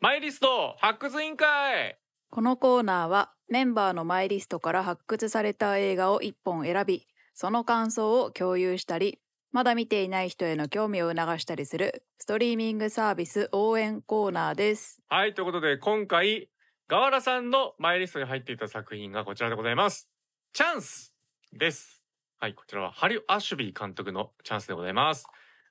マイリスト発掘委員会このコーナーはメンバーのマイリストから発掘された映画を1本選びその感想を共有したりまだ見ていない人への興味を促したりするストリーミングサービス応援コーナーですはい、ということで今回、ガワラさんのマイリストに入っていた作品がこちらでございます。チャンスです。はい、こちらはハリュ・アシュビー監督のチャンスでございます。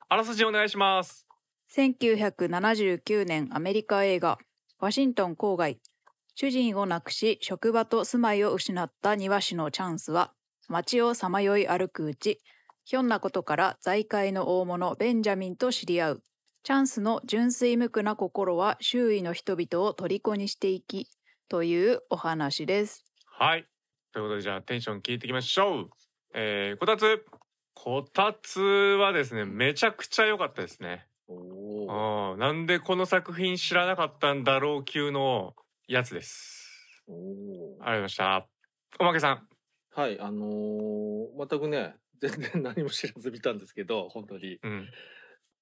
あらすじお願いします。1979年アメリカ映画ワシントン郊外主人を亡くし職場と住まいを失った庭師のチャンスは街をさまよい歩くうちひょんなことから財界の大物ベンジャミンと知り合うチャンスの純粋無垢な心は周囲の人々を虜にしていきというお話ですはい。ということでじゃあテンション聞いていきましょう。えー、こたつ。こたつはですね、めちゃくちゃ良かったですね。おお。うん。なんでこの作品知らなかったんだろう級のやつです。おおありがとうございました。おまけさん。はい、あのー全くね、全然何も知らず見たんですけど、本当に。うん。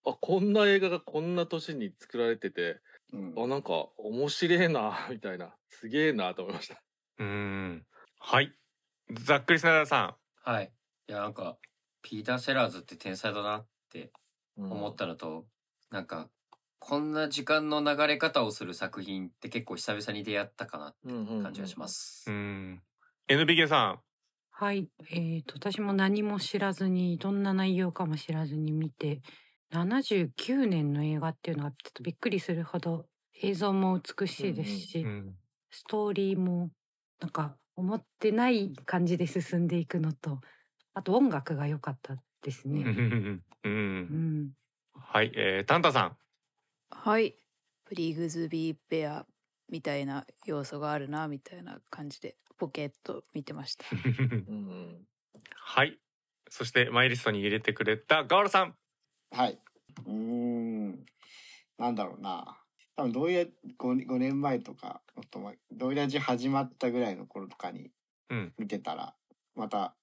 あ、こんな映画がこんな年に作られてて、うんあ、なんか面白いな、みたいな。すげえなと思いました。うーん。はい。ざっくりスナイダーさはい。いや、なんか、ピーター・セラーズって天才だなってうん思ったのと、なんか、こんな時間の流れ方をする作品って結構久々に出会ったかなって感じがしま。すん。う。ん。NBK さはい、えー、と私も何も知らずにどんな内容かも知らずに見て79年の映画っていうのはちょっとびっくりするほど映像も美しいですし、ん。うん。ストーリーもなんか思ってない感じで進んでいくのとあと音楽が良かったですうんね。う。うんん、はい。えー、タンタさん。はいプリグズビーペアみたいな要素があるなみたいな感じでポケット見てました うん。はい。そしてマイリストに入れてくれたガワラさん。はい。うーん。なんだろうな。多分、どういう、5, 5年前とか、もっと前、どういう味始まったぐらいの頃とかにうん。見てたら、また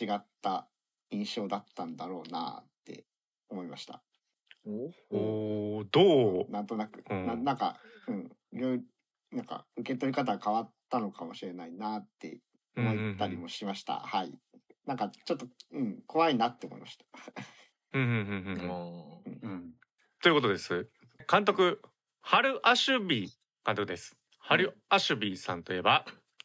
違った印象だったんだろうなって思いました。おおー、どう？なんとなく。うんななんか、うん。いろいろ、なんか、受け取り方が変わったのかもしれないなって思ったりもしました。はい。なんか、ちょっと、うん、怖いなって思いました。うんうんうんうんうん。うん。ということです。監督、ハル・アシュビー監督です。ハル・アシュビーさんといえば、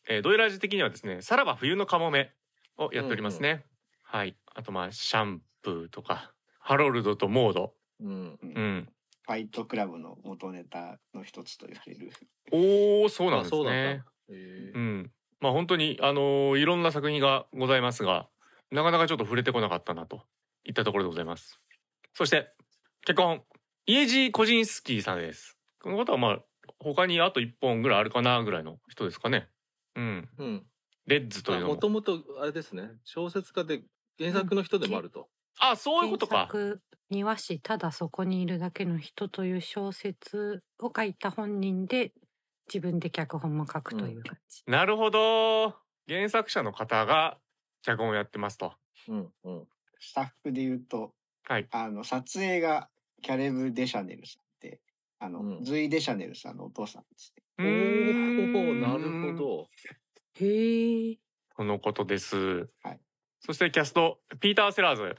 えー、ドイラジ的にはですね、さらば冬のカモメをやっておりますね。はい。あとまあ、シャンプーとか、ハロルドとモード。うん。うん。ファイトクラブの元ネタの一つと言われる。おー、そうなんですねだ。。へえうん。まあ本当に、あのーいろんな作品がございますが、なかなかちょっと触れてこなかったなといったところでございます。そして、結婚、イエジー・コジンスキーさんです。この方はまあ、他にあと1本ぐらいあるかなぐらいの人ですかね。うん。うん。レッズというのも。もともとあれですね。小説家で原作の人でもあると。あ、そういうことか。庭師ただそこにいるだけの人という小説を書いた本人で自分で脚本も書くという感じ。なるほど。原作者の方が脚本をやってますと。うんうん。スタッフで言うと、はいあの、撮影がキャレブ・デシャネルさんで、あの、うんズイ・デシャネルさんのお父さんですね。おお、んなるほ。ど。へえ。とのことです。はいそしてキャスト、ピーター・セラーズ、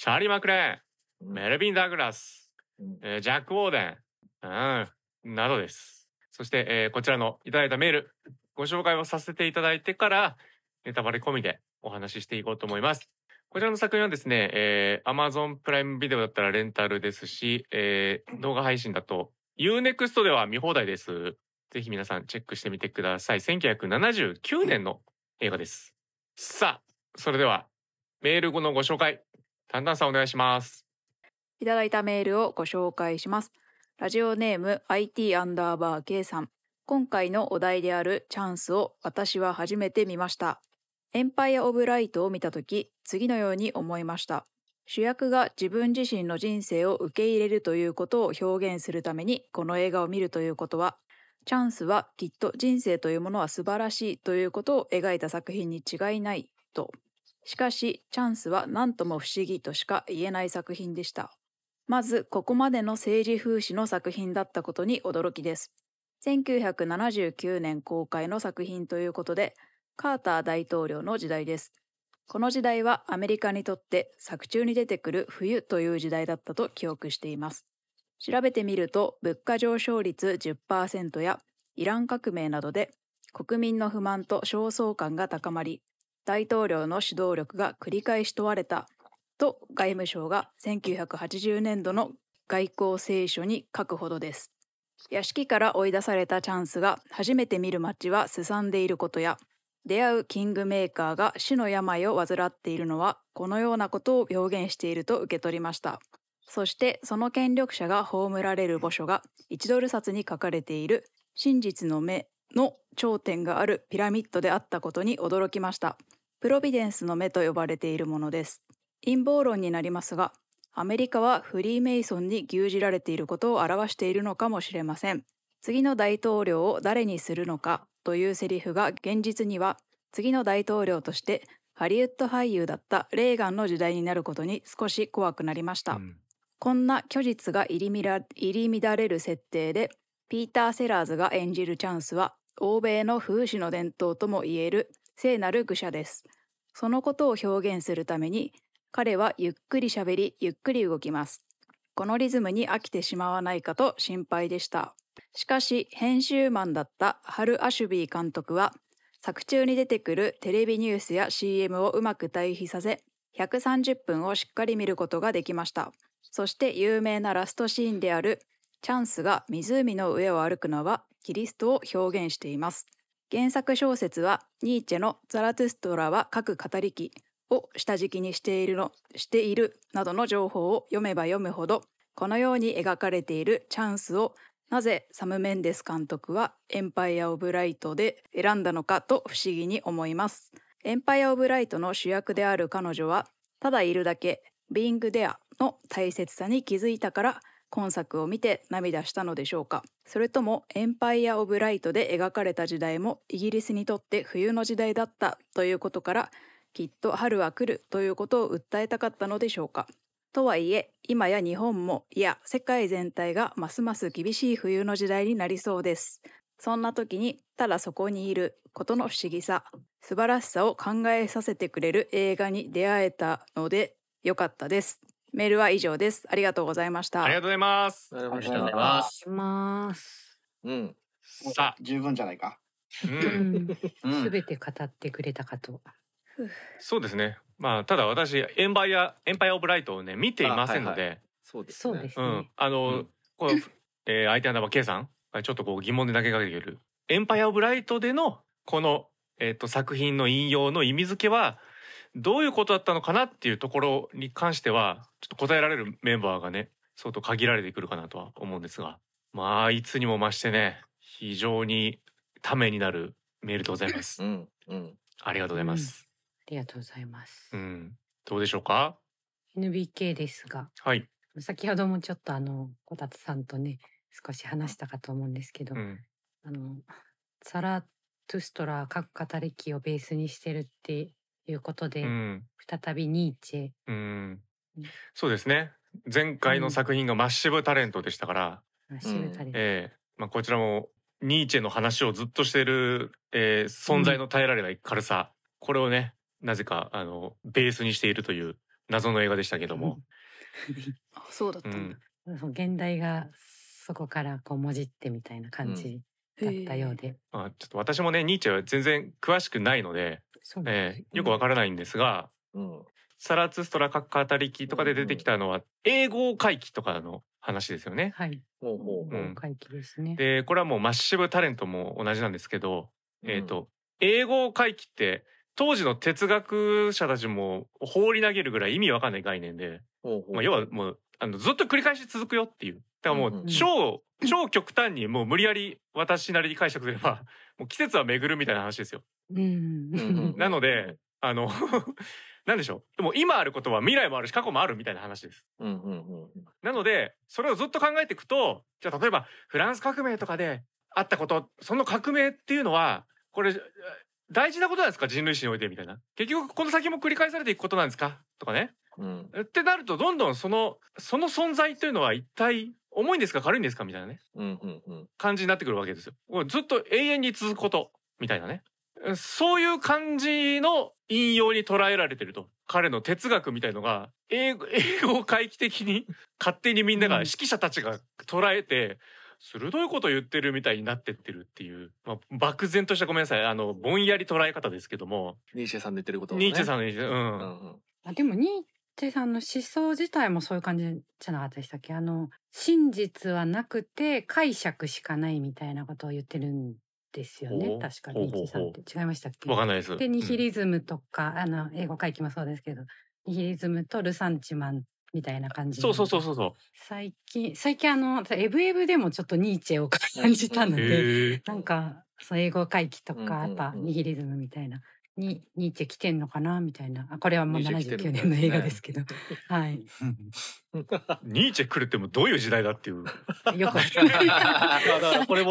シャーリー・マクレーン、うんメルビン・ダグラス、うんえージャック・ウォーデン、うん、などです。そして、えーこちらのいただいたメール、ご紹介をさせていただいてから、ネタバレ込みでお話ししていこうと思います。こちらの作品はですね、えー、Amazon プライムビデオだったらレンタルですし、えー動画配信だと Unext では見放題です。ぜひ皆さんチェックしてみてください。1979年の映画です。さあ、それではメール後のご紹介、タンタンさんお願いします。いただいたメールをご紹介します。ラジオネーム IT アンダーバー K さん。今回のお題であるチャンスを私は初めて見ました。エンパイア・オブ・ライトを見たとき、次のように思いました。主役が自分自身の人生を受け入れるということを表現するためにこの映画を見るということは、チャンスはきっと人生というものは素晴らしいということを描いた作品に違いないと。しかし、チャンスは何とも不思議としか言えない作品でした。まず、ここまでの政治風刺の作品だったことに驚きです。1979年公開の作品ということで、カーター大統領の時代です。この時代はアメリカにとって作中に出てくる冬という時代だったと記憶しています。調べてみると物価上昇率10%やイラン革命などで国民の不満と焦燥感が高まり大統領の指導力が繰り返し問われた。と外務省が1980年度の外交青書に書くほどです。屋敷から追い出されたチャンスが初めて見る街はすさんでいることや出会うキングメーカーが死の病を患っているのはこのようなことを表現していると受け取りました。そしてその権力者が葬られる墓所が1ドル札に書かれている真実の目の頂点があるピラミッドであったことに驚きました。プロビデンスの目と呼ばれているものです陰謀論になりますがアメリカはフリーメイソンに牛耳られていることを表しているのかもしれません。次の大統領を誰にするのかというセリフが現実には次の大統領としてハリウッド俳優だったレーガンの時代になることに少し怖くなりました。うん、こんな虚実が入り入り乱れる設定でピーター・セラーズが演じるチャンスは欧米の風刺の伝統ともいえる聖なる愚者です。そのことを表現するために彼はゆっくり喋り、ゆっくり動きます。このリズムに飽きてしまわないかと心配でした。しかし、編集マンだったハル・アシュビー監督は、作中に出てくるテレビニュースや CM をうまく対比させ、130分をしっかり見ることができました。そして有名なラストシーンであるチャンスが湖の上を歩くのはキリストを表現しています。原作小説はニーチェのザラトゥストラは各語り機を下敷きにしているのしているなどの情報を読めば読むほどこのように描かれているチャンスをなぜサム・メンデス監督はエンパイア・オブ・ライトで選んだのかと不思議に思います。エンパイア・オブ・ライトの主役である彼女はただいるだけビーング・デアの大切さに気づいたから今作を見て涙したのでしょうかそれともエンパイア・オブ・ライトで描かれた時代もイギリスにとって冬の時代だったということからきっと春は来るということを訴えたかったのでしょうか。とはいえ今や日本もいや世界全体がますます厳しい冬の時代になりそうです。そんな時にただそこにいることの不思議さ素晴らしさを考えさせてくれる映画に出会えたのでよかったです。メールは以上です。ありがとうございました。ありがとうございます。ありがとうございます。ますうん。さあ十分じゃないか。すべ、うん、て語ってくれたかと。そうですね。まあただ私エンパイアエンパイアオブライトをね見ていませんので、そうですそうです、ね、うん、あの、うん、この、えー、相手の名は K さんちょっとこう疑問で投げかけているエンパイアオブライトでのこのえっ、ー、と作品の引用の意味付けはどういうことだったのかなっていうところに関してはちょっと答えられるメンバーがね相当限られてくるかなとは思うんですがまあいつにも増してね非常にためになるメールでございます。うんうん、ありがとうございます。ありがとうございます。うん、どうでしょうか？NBK ですが、はい。先ほどもちょっとあのこたつさんとね少し話したかと思うんですけど、うん、あのザラトゥストラ各語り機をベースにしてるっていうことで、うん、再びニーチェ、うん、そうですね。前回の作品がマッシブタレントでしたから、マッシブタレント、ええ。ー、まあこちらもニーチェの話をずっとしている、えー、存在の耐えられない軽さ、これをねなぜかあのベースにしているという謎の映画でしたけども。あそうだったんだ、うん、現代がそこからこうもじってみたいな感じだったようで。うん、あちょっと私もねニーチェは全然詳しくないので、えー、よくわからないんですが、うん、サラツストラ各語り機とかで出てきたのは英語回帰とかの話ですよね。はい。ほうほうほう。回帰ですね。でこれはもうマッシブタレントも同じなんですけど、えっ、ー、と英語回帰って当時の哲学者たちも放り投げるぐらい意味わかんない概念で、まあ、要はもうあのずっと繰り返し続くよっていう。だからもう超、超極端にもう無理やり私なりに解釈すれば、もう季節は巡るみたいな話ですよ。なので、あの なんでしょう。でも今あることは未来もあるし過去もあるみたいな話です。なので、それをずっと考えていくと、じゃあ例えばフランス革命とかであったこと、その革命っていうのは、これ大事なことなんですか？人類史においてみたいな。結局この先も繰り返されていくことなんですか？とかね、うん、ってなるとどんどんそのその存在というのは一体重いんですか？軽いんですか？みたいなね。うんうんうん。感じになってくるわけですよ。もうずっと永遠に続くことみたいなね。そういう感じの引用に捉えられてると。彼の哲学みたいのが英語英語を回帰的に 勝手にみんなが、うん指揮者たちが捉えて鋭いこと言ってるみたいになってってるっていう、まあ、漠然としたごめんなさい。あのぼんやり捉え方ですけども、ニーチェさんの言ってることをね。ニーチェさんのニーチェ、ううんんうん。あでもニーチェさんの思想自体もそういう感じじゃなかったでしたっけ？あの真実はなくて解釈しかないみたいなことを言ってるんですよね。確かほうニーチェさんって。違いましたっけ？わかんないです。でニヒうん。リズムとか、あの英語回帰もそうですけどニヒリズムとルサンチマンみたいな感じそうそうそうそうそ最近最近あのエブエブでもちょっとニーチェを 感じたのう。で。なんかそう英語回帰とかやっぱニヒリズムみたいなにニーチェ来てんのかな？みたいな。あこれはもうニーチェ来てる79みたいですね年の映画ですけど。はい。ニーチェ来るってもうどういう時代だっていう。よく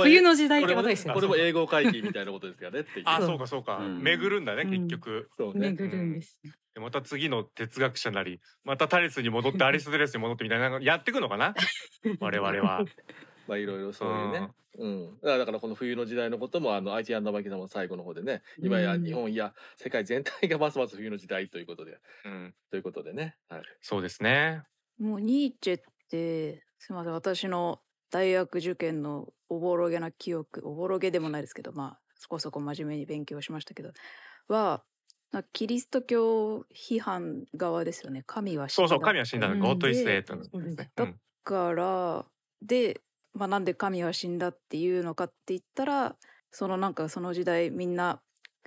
冬の時代っこれもてことですよこれも英語会議みたいなことですよねっていう。あそうか。そうか。うん。巡るんだねうん。結局。そうね。巡るんですね。でまた次の哲学者なりまたタレスに戻ってアリストテレスに戻ってみたいなのやっていくのかな？我々は。まあいろいろそういうね。うん。だからだからこの冬の時代のこともあの IT アンダーバーキさんも最後の方でね、今やうん日本や世界全体がますます冬の時代ということで、うん、ということでね。はい。そうですね。もうニーチェってすみません私の大学受験のおぼろげな記憶おぼろげでもないですけどまあそこそこ真面目に勉強しましたけどはキリスト教批判側ですよね神は死んだそうそう神は死んだの。うんゴッドイスでエイトのですね。だうんからで、まあ、なんで神は死んだっていうのかって言ったらそのなんかその時代みんな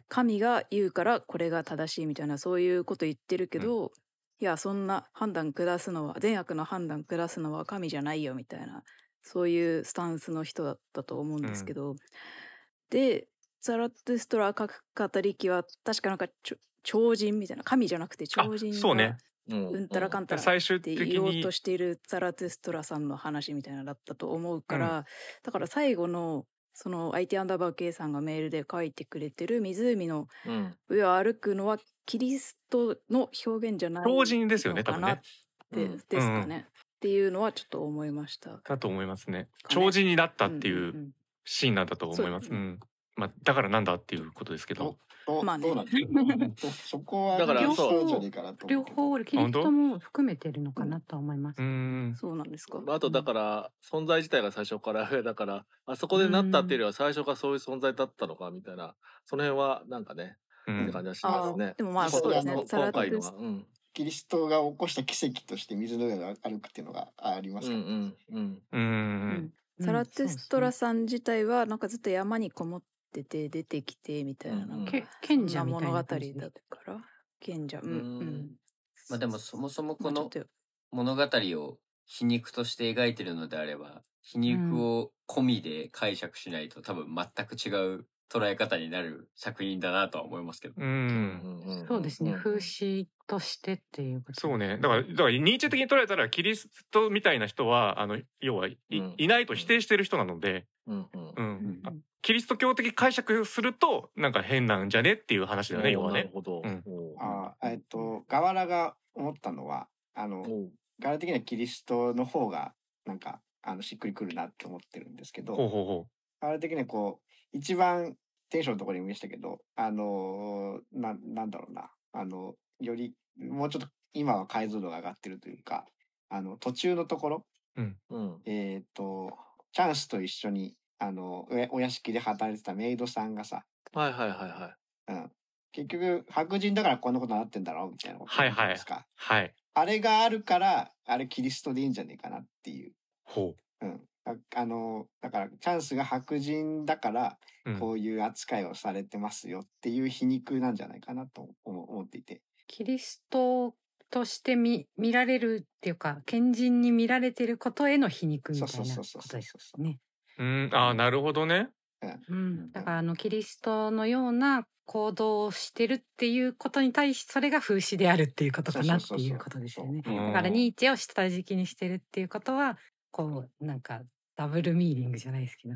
神が言うからこれが正しいみたいなそういうこと言ってるけど、いやそんな判断下すのは善悪の判断下すのは神じゃないよみたいなそういうスタンスの人だったと思うんですけど、でザラトゥストラ各語りきは確かなんか超人みたいな神じゃなくて超人そうねうんうんたらかんたら最終って的に言おうとしているザラトゥストラさんの話みたいなのだったと思うから、だから最後のその IT アンダーバー K さんがメールで書いてくれてる湖のうん。上を歩くのはキリストの表現じゃない超人ですよね多分ねのかなって、うんですかね、っていうのはちょっと思いました。だと思いますね。超人になったっていんううんシーンなんだと思います。うん。まあだからなんだっていうことですけど。まあねどうなんですか そこはだから両そう方両方キリストも含めてるのかなとは思いますう。そうなんですか。まああとだから存在自体が最初からだからあそこでなったっていうよりは最初からそういう存在だったのかみたいなその辺はなんかねうんって感じはしますね。でもまあそうですねこザラ今回のは。うんキリストが起こした奇跡として水の上を歩くっていうのがありますから、うんうんうん。うーん。ザラトゥストラさん自体はなんかずっと山にこもってて出てきてみたいな賢者みたいな感じで。だから賢者。うん。ううん。んまあでもそもそもこの物語を皮肉として描いてるのであれば皮肉を込みで解釈しないと多分全く違う捉え方になる作品だなとは思いますけど。う。うん。んそうですね。ん風刺としてっていうことそうね。だから、だからニーチェ的に捉えたら、キリストみたいな人は、あの、要はい、うん。いないと否定してる人なので、うんうん。う。うんキリスト教的解釈すると、なんか変なんじゃねっていう話だよね、要はね。なるほど。うんあーえっとガワラが思ったのはあのガワラ的にはキリストの方がなんかあのしっくりくるなって思ってるんですけどほうほうほガワラ的にはこう一番テンションのところにも言いましたけどあのーななんだろうなあのよりもうちょっと今は解像度が上がってるというかあの途中のところうん。えっ、とチャンスと一緒にあのおお屋敷で働いてたメイドさんがさ、はいはいはいはうん、結局白人だからこんなことになってんだろうみたいなことじゃないですか、う。はい。あれがあるからあれキリストでいいんじゃねえかなっていう、ほう。ん、ああのだからチャンスが白人だからこういう扱いをされてますよっていう皮肉なんじゃないかなと思思っていて。キリストとして見見られるっていうか賢人に見られてることへの皮肉みたいなそうことそうそうそう。ですね。うん、ああ、なるほどね。うん、だからあのキリストのような行動をしてるっていうことに対しそれが風刺であるっていうことかなっていうことですよね。だからニーチェを下敷きにしてるっていうことはこうなんかダブルミーニングじゃないですけど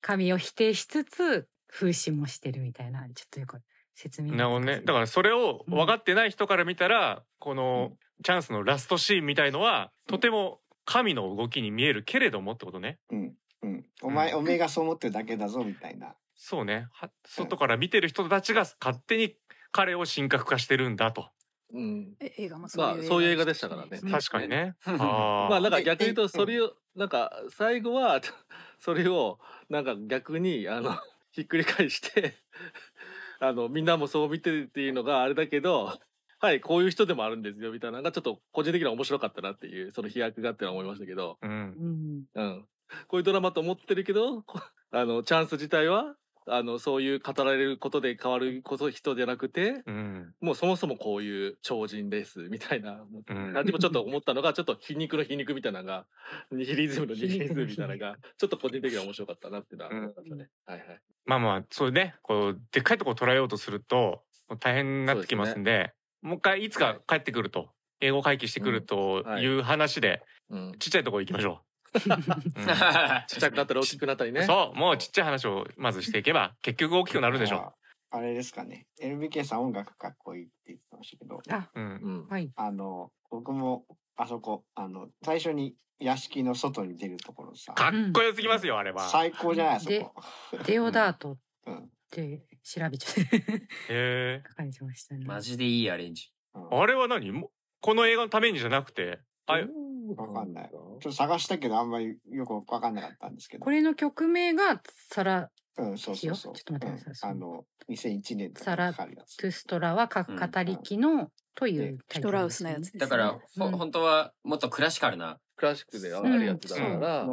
神を否定しつつ風刺もしてるみたいなちょっとよく説明なるほどね。だからそれを分かってない人から見たら、このチャンスのラストシーンみたいのは、とても神の動きに見えるけれどもってことね。うんうん、お前、うんおめえがそう思ってるだけだぞみたいな。そうね。は 外から見てる人たちが勝手に彼を神格化してるんだと。うん。え映画もそういうまあそういう映画でしたからねうん確かにね。うんあ まああ。なんか逆に言うええとそれをなんか最後はそれをなんか逆にあのひっくり返してあのみんなもそう見てるっていうのがあれだけどはいこういう人でもあるんですよみたいなのがちょっと個人的には面白かったなっていうその飛躍がってのは思いましたけど、うんう。んうん、こういうドラマと思ってるけどこ あのチャンス自体はあのそういう語られることで変わること人じゃなくてうん。もうそもそもこういう超人ですみたいなうん感じもちょっと思ったのがちょっと皮肉の皮肉みたいなのがニヒリズムの ニヒリズムみたいなのがちょっと個人的には面白かったなっていうのは思いましたね。はいはい。まあまあ、そうね。こう、でっかいとこ捉えようとすると、大変になってきますんで、もう一回いつか帰ってくると、英語回帰してくるとはいいう話で、うん、ちっちゃいところ行きましょう。ちっちゃくなったり大きくなったりね。そう、もうちっちゃい話をまずしていけば、結局大きくなるんでしょああれですかね。LBK さん音楽かっこいいって言ってましたけど、あう。うん。うん。はいあの、僕もあそこ、あの、最初に屋敷の外に出るところさ、かっこよすぎますよ、あれは。最高じゃないあそでこ。デオダートっうんて調べちゃってへえ。書かれてましたね。マジでいいアレンジ。うんあれは何？もこの映画のためにじゃなくて、あれわかんない。ちょっと探したけどあんまりよくわかんなかったんですけど。これの曲名がサラ・うん、そうそうそう。ちょっと待ってくださいうんあの、2001年サラ。トゥストラはか語りきのというタイトラウスのやつです、ね。だから、ほうん本当はもっとクラシカルな。クラシックであるやつだから、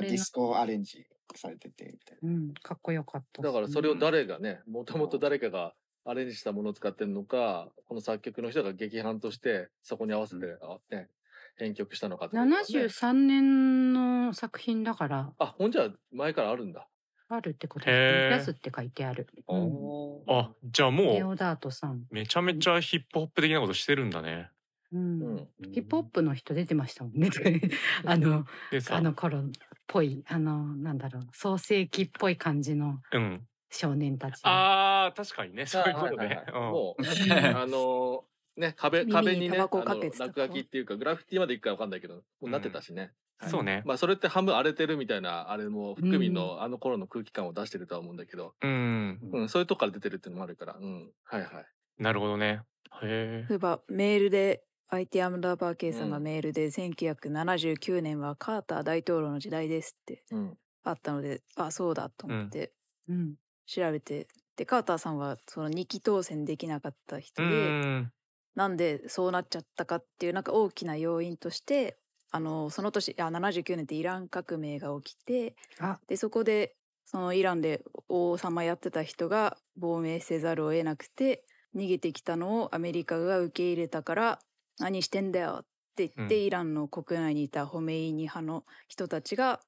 ディスコアレンジされててみたいうん、かっこよかった。だからそれを誰がね、もともと誰かがアレンジしたものを使ってるのか、この作曲の人が劇伴としてそこに合わせて、あね、編曲したのかってね73年の作品だからあ、ほんじゃ前からあるんだ。あるってことです。ヤスって書いてある。うんあ、じゃあレもオダートさん。う、めちゃめちゃヒップホップ的なことしてるんだね。うんうん。ヒップホップの人出てましたもんね。あの、あ、の頃っぽい、あの、なんだろう、創世記っぽい感じのうん。少年たち。ああ、確かにね、そういうことはいはいね。はいうんもう、うんあのね、壁、耳に壁にね、タバコをあのかけてた落書きっていうか、グラフィティまでいくかわかんないけど、もうなってたしね。はいそうね。まあ、それって半分荒れてるみたいな、あれも、含みのあの頃の空気感を出してるとは思うんだけど、うん。うん、そういうとこから出てるっていうのもあるから、うん。はいはい。なるほどね。へ例えばメールで IT アムダーバー K さんがうんメールで1979年はカーター大統領の時代ですってうん。あったのであそうだと思ってうん。調べて、でカーターさんはその2期当選できなかった人で、ん。なんでそうなっちゃったかっていうなんか大きな要因としてあのその年あ79年ってイラン革命が起きてあ、でそこでそのイランで王様やってた人が亡命せざるを得なくて逃げてきたのをアメリカが受け入れたから何してんだよって言って、うん。イランの国内にいたホメイニ派の人たちが。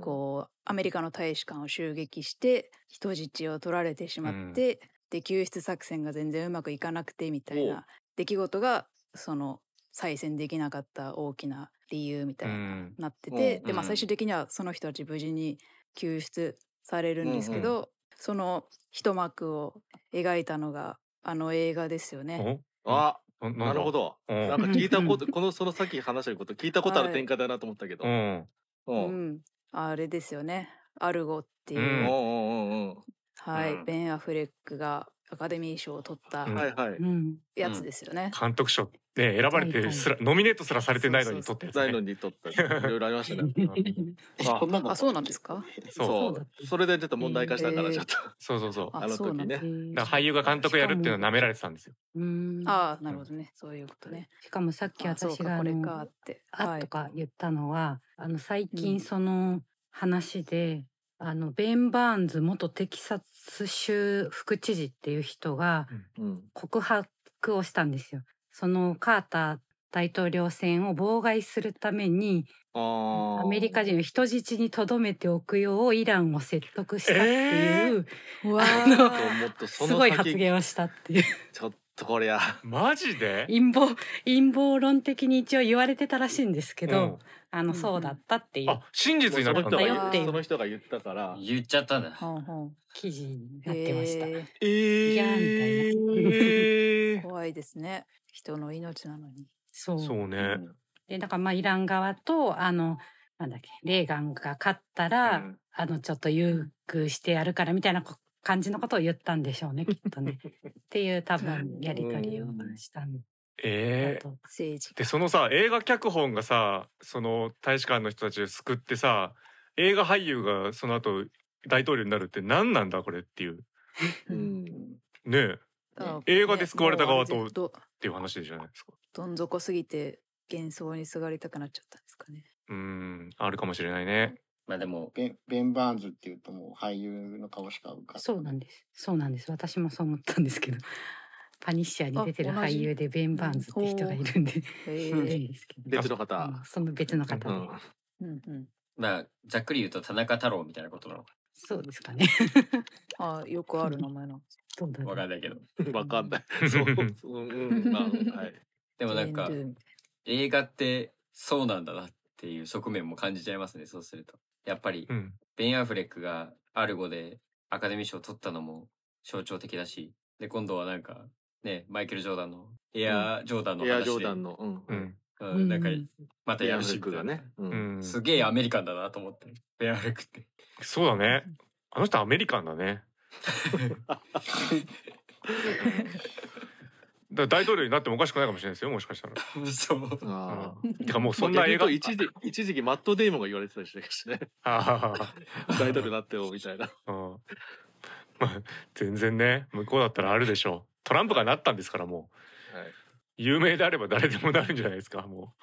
こうアメリカの大使館を襲撃して人質を取られてしまって、で救出作戦が全然うまくいかなくてみたいな出来事がその再選できなかった大きな理由みたいな、うんなってて、うんでまあうん最終的にはその人たち無事に救出されるんですけど、その一幕を描いたのがあの映画ですよね。お？あ、なるほ。ど。うんなんか聞いたこと、この、そのさっき話したこと、聞いたことあるはい展開だなと思ったけど。う うん。ん。うん。ううんん、あれですよね。アルゴっていう、うんうんうんうん。はい、うんベン・アフレックがアカデミー賞を取ったうんはいはい。うん。やつですよね。監督賞ね選ばれてすらノミネートすらされてないのにそう撮ったやつね。ないのに撮った。いろいろありましたね。え あそうなんですか？そうそだう。それでちょっと問題化したから、えーちょっと。そうそうそう。ああのそうなんだ時ね。俳優が監督やるっていうのは舐められてたんですよ。うん。ああなるほどねそういうことね。しかもさっき私がこれかのって。あはいとか言ったのは、あの最うん近その話で、あのベン・バーンズ元テキサス州副知事っていう人がうん。告白をしたんですよ。そのカーター大統領選を妨害するために。アメリカ人を人質に留めておくようイランを説得したっていう、うわあのともっとそのすごい発先、言をしたっていうちょっとこりゃ。マジで？陰謀陰謀論的に一応言われてたらしいんですけど、うんあのうんそうだったっていうあ真実になったんだ。よっていう言その人が言ったから。言っちゃったんだ。ほんほん記事になってました。へええいやみたいなえー。怖いですね。人の命なのに。そうそうね。でだからまあイラン側とあのなんだっけレーガンが勝ったら、うんあのちょっと優遇してやるからみたいなこ感じのことを言ったんでしょうねきっとね。っていう多分やり取りをしたんだええと。政治でそのさ映画脚本がさその大使館の人たちを救ってさ映画俳優がその後大統領になるって何なんだこれっていう うんね映画で救われた側ともうあれでどていう話じゃないですかどん底すぎて幻想にすがりたくなっちゃったんですかね。うーんあるかもしれないねまあでも、ベンベン・バーンズっていうともう俳優の顔しか浮かばそうなんです。そうなんです。私もそう思ったんですけど、パニッシャーに出てる俳優でベン・バーンズって人がいるんで。別の方うんその別の方で、うんうんうん。まあ、ざっくり言うと田中太郎みたいなことなのかそうですかね。あよくある名前なんです。な。どうだろうわかんないけど。わかんない。そう、うん、うん、まあ、はい。でもなんか映画ってそうなんだなっていう側面も感じちゃいますね、そうすると。やっぱりう、んベン・アフレックがアルゴでアカデミー賞を取ったのも象徴的だし、で、今度はなんか、ね、マイケル・ジョーダンの、エアー・ジョーダンの話で、エアジョーダンの、うん。うんうん、なんかうん、またやるしみたいなックがね。う。うんんすげえアメリカンだなと思って、ベン・アフレックって。そうだねあの人アメリカンだね だ大統領になってもおかしくないかもしれないですよもしかしたらそう。あてかもうあ。そんな映画一時、一時期マットデイモンが言われてたりしたしね。あ 大統領になってよ、みたいな。あうんまあ全然ね向こうだったらあるでしょうトランプがなったんですからもう。はい。有名であれば誰でもなるんじゃないですかも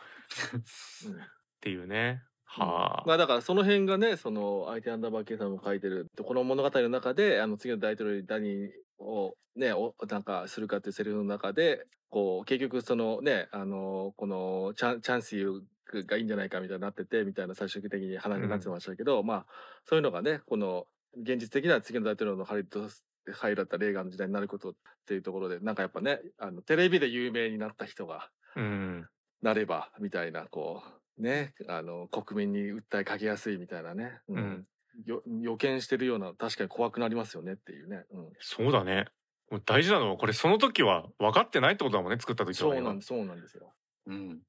う。うん。っていうね。はあ、まあだからその辺がね、その相手アンダーバーケイさんも書いてる、この物語の中で、あの次の大統領に何をね、おなんかするかっていうセリフの中で、こう、結局そのね、あの、このチャンチャンスユーがいいんじゃないかみたいになってて、みたいな最終的に話になってましたけど、まあ、そういうのがね、この、現実的な次の大統領のハリウッド俳優だったレーガンの時代になることっていうところで、なんかやっぱね、あの、テレビで有名になった人が、うん。なればみたいなこうねあの国民に訴えかけやすいみたいなね、うん。う予見してるような確かに怖くなりますよねっていうね、うん、そうだね。大事なのはこれその時は分かってないってことだもんね作った時はそうなんですそうなんですよ。うん。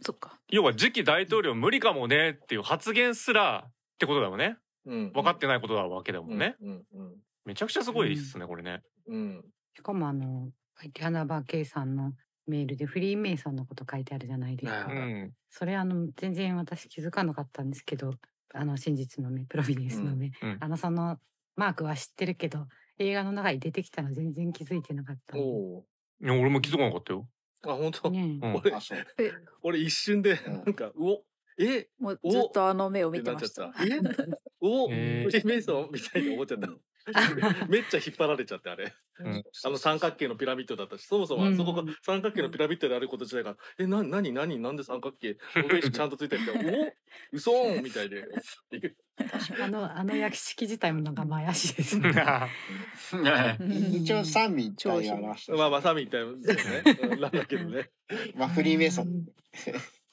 そっか。要は次期大統領無理かもねっていう発言すらってことだもんね。うん、分かってないことだわけだもんね、うんうんめちゃくちゃすごいですねこれね。うん。うんしかもあの、相手アナバーケイさんのメールでフリーメイソンのこと書いてあるじゃないですか。う。うん。それあの、全然私気づかなかったんですけど、あの、真実の目、プロビデンスの目。うんあの、そのマークは知ってるけど、映画の中に出てきたの全然気づいてなかった。おいや俺も気づかなかったよ。ーあ本当、ねえ。うん。俺あそう。え、俺一瞬でうん。なんか、うおえもうお。ずっとあの目を見てってなっちゃっました。た。えお、へー。フリーメイソンみたいに思っちゃった。めっちゃ引っ張られちゃってあれ。うんあの三角形のピラミッドだったし、そもそもあそこがうん三角形のピラミッドであること自体が、え、な、なになになんで三角形ローテーションちゃんとついてるって、お嘘ーんみたいで。あの、あの焼き式自体もなんかまあ怪しいですね。一応三味一体表してまあまあ、サミみたいな、そうね。う んなんだけどね。まあフリーメイソン。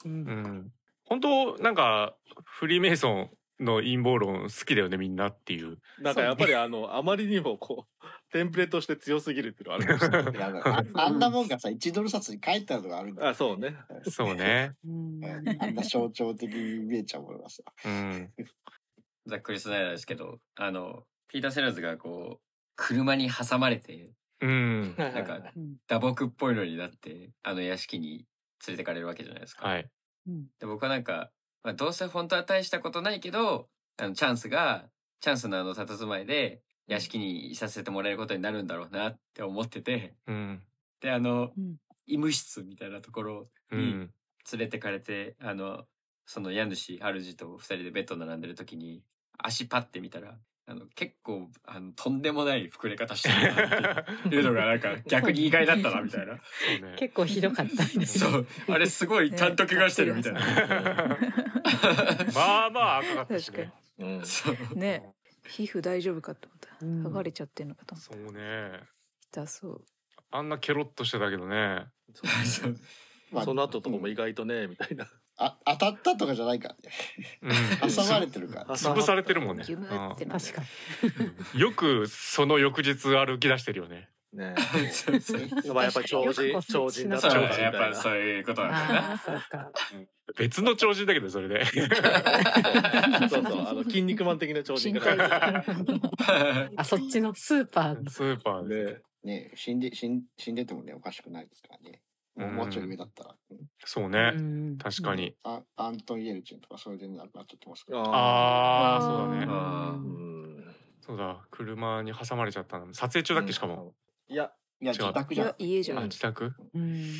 うんうん本当なんかフリーメイソンの陰謀論好きだよねみんなっていう。なんかやっぱりあの、あまりにもこう、テンプレとして強すぎるっていうのはある かもしれない。ああんなもんがさ1ドル札に書いてあるのがあるんだよあ、そうね。そうね。うん。あんな象徴的に見えちゃうものがさ。うん。ざっくりスナイダーですけど、あの、ピーター・セラーズがこう、車に挟まれて、うん。なんかうん。打撲っぽいのになって、あの屋敷に連れてかれるわけじゃないですか。はい。うんで、僕はなんか、まあ、どうせ本当は大したことないけど、あの、チャンスが、チャンスのあの佇まいで、屋敷にいさせてもらえることになるんだろうなって思ってて、うん。で、あの、うん。医務室みたいなところにうん。連れてかれて、あの、その家主、主と二人でベッド並んでる時に、足パッて見たら、あの、結構、あの、とんでもない膨れ方してるなっていうのが、なんか、逆に意外だったな、みたいな。結構ひどかったみたいそう。あれ、すごい、ちゃんと怪我してるみたいな。まあまあ赤かったし確かねうん。そう。ね皮膚大丈夫かと思った。うん剥がれちゃってんのかと思った。そうね痛そう。あんなケロッとしてたけどねそう まあその後とかも意外とね、みたいな。あ当たったとかじゃないか。うん。挟まれてるから。潰されてるもんね。ギュムって確かん。よくその翌日歩き出してるよね。ね。まあやっぱり超人超人だったみたいな。だねやっぱそういうことなんだああそうか。別の超人だけどそれで。そうそう。あの筋肉マン的な超人。あそっちのスーパー。スーパーでね。ね死んで死ん死んでてもねおかしくないですからね。もうもうちょい上だったら。うん。そうね。うん確かに。あアントン・イエルチンとかそれで亡くなっちゃってますけど。ああそうだね。あうーん。そうだ。車に挟まれちゃったの。撮影中だっけしかも。いやいや自宅じゃん。や。家じゃん。あ自宅？うん。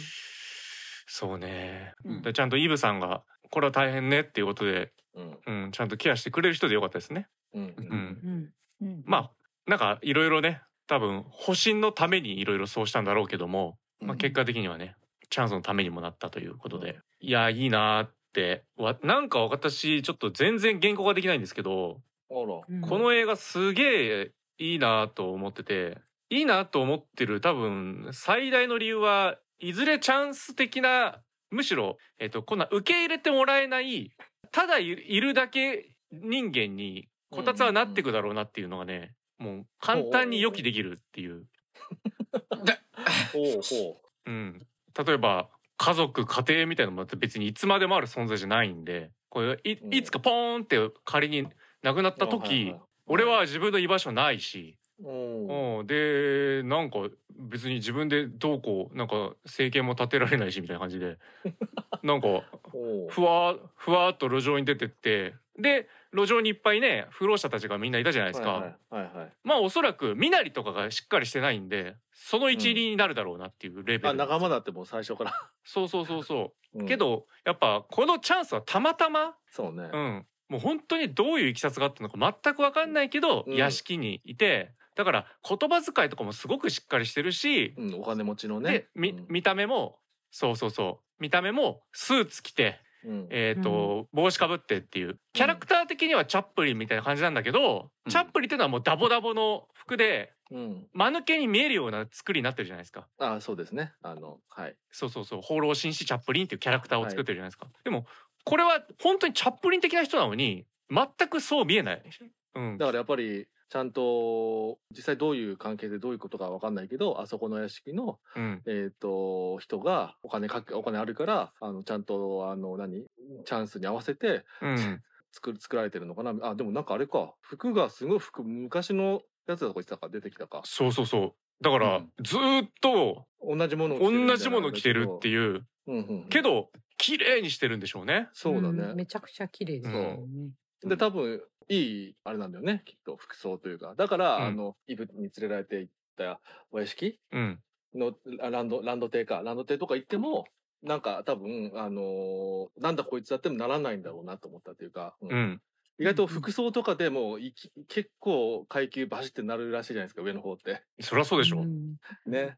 そうね。うん。でちゃんとイブさんがこれは大変ねっていうことでうん。うんちゃんとケアしてくれる人でよかったですね。うん。ううん。んうん。まあなんかいろいろね多分保身のためにいろいろそうしたんだろうけども、まあ、結果的にはねチャンスのためにもなったということで、いやいいなーってわなんか私ちょっと全然言語化できないんですけど、この映画すげえいいなと思ってていいなと思ってる多分最大の理由はいずれチャンス的なむしろ、えっとこんな受け入れてもらえないただいいるだけ人間にこたつはなってくだろうなっていうのがねもう簡単に予期できるっていう。ほうほうん、例えば家族家庭みたいなのもだって別にいつまでもある存在じゃないんでこれいうん。いつかポーンって仮に亡くなっうた時、はいはい俺は自分の居場所ないし、うん。うん、でなんか別に自分でどうこうなんか政権も立てられないしみたいな感じで。なんか ふわふわっと路上に出てって。で路上にいっぱいね不老者たちがみんないたじゃないですか。はいはいはいはいまあおそらく身なりとかがしっかりしてないんでその一理になるだろうなっていうレベル、あ仲間だってもう最初から。そうそうそうそう。うん。けどやっぱこのチャンスはたまたま、そうね。うん、もう本当にどういういきさつがあったのか全く分かんないけど、うん。屋敷にいてだから言葉遣いとかもすごくしっかりしてるし、うんお金持ちのね。見た目もそうそうそう。見た目もスーツ着て、うん。えーと帽子かぶってっていう。キャラクター的にはチャップリンみたいな感じなんだけど、うん。チャップリンっていうのはもうダボダボの服でうん。間抜けに見えるような作りになってるじゃないですか。あそうですね。あのはい。そうそうそう。放浪紳士チャップリンっていうキャラクターを作ってるじゃないですか、でもこれは本当にチャップリン的な人なのに全くそう見えない、うん。だからやっぱりちゃんと実際どういう関係でどういうことかわかんないけどあそこの屋敷のうん、えっ、と人がお金かけお金あるからあのちゃんとあの何？チャンスに合わせてうん、作る作られてるのかな？あでもなんかあれか。服がすごい服昔のやつだとか言ってたか出てきたか。そうそうそう。だから、うん。ずーっと同じもの同じもの着てるっていう。うんうんうん。けど綺麗にしてるんにしょうね。そうだんねめちゃくちゃ綺麗ですよね。で多分いいあれなんだよねきっと服装というか。だから、うん。あのイブに連れられて行ったお屋敷うん。のあランドランド亭か。ランド亭とか行ってもなんか多分あのーなんだこいつだってもならないんだろうなと思ったというか、うん。うん。意外と服装とかでもいき結構階級バシってなるらしいじゃないですか上の方って。そりゃそうでしょ、うん。ん。ね、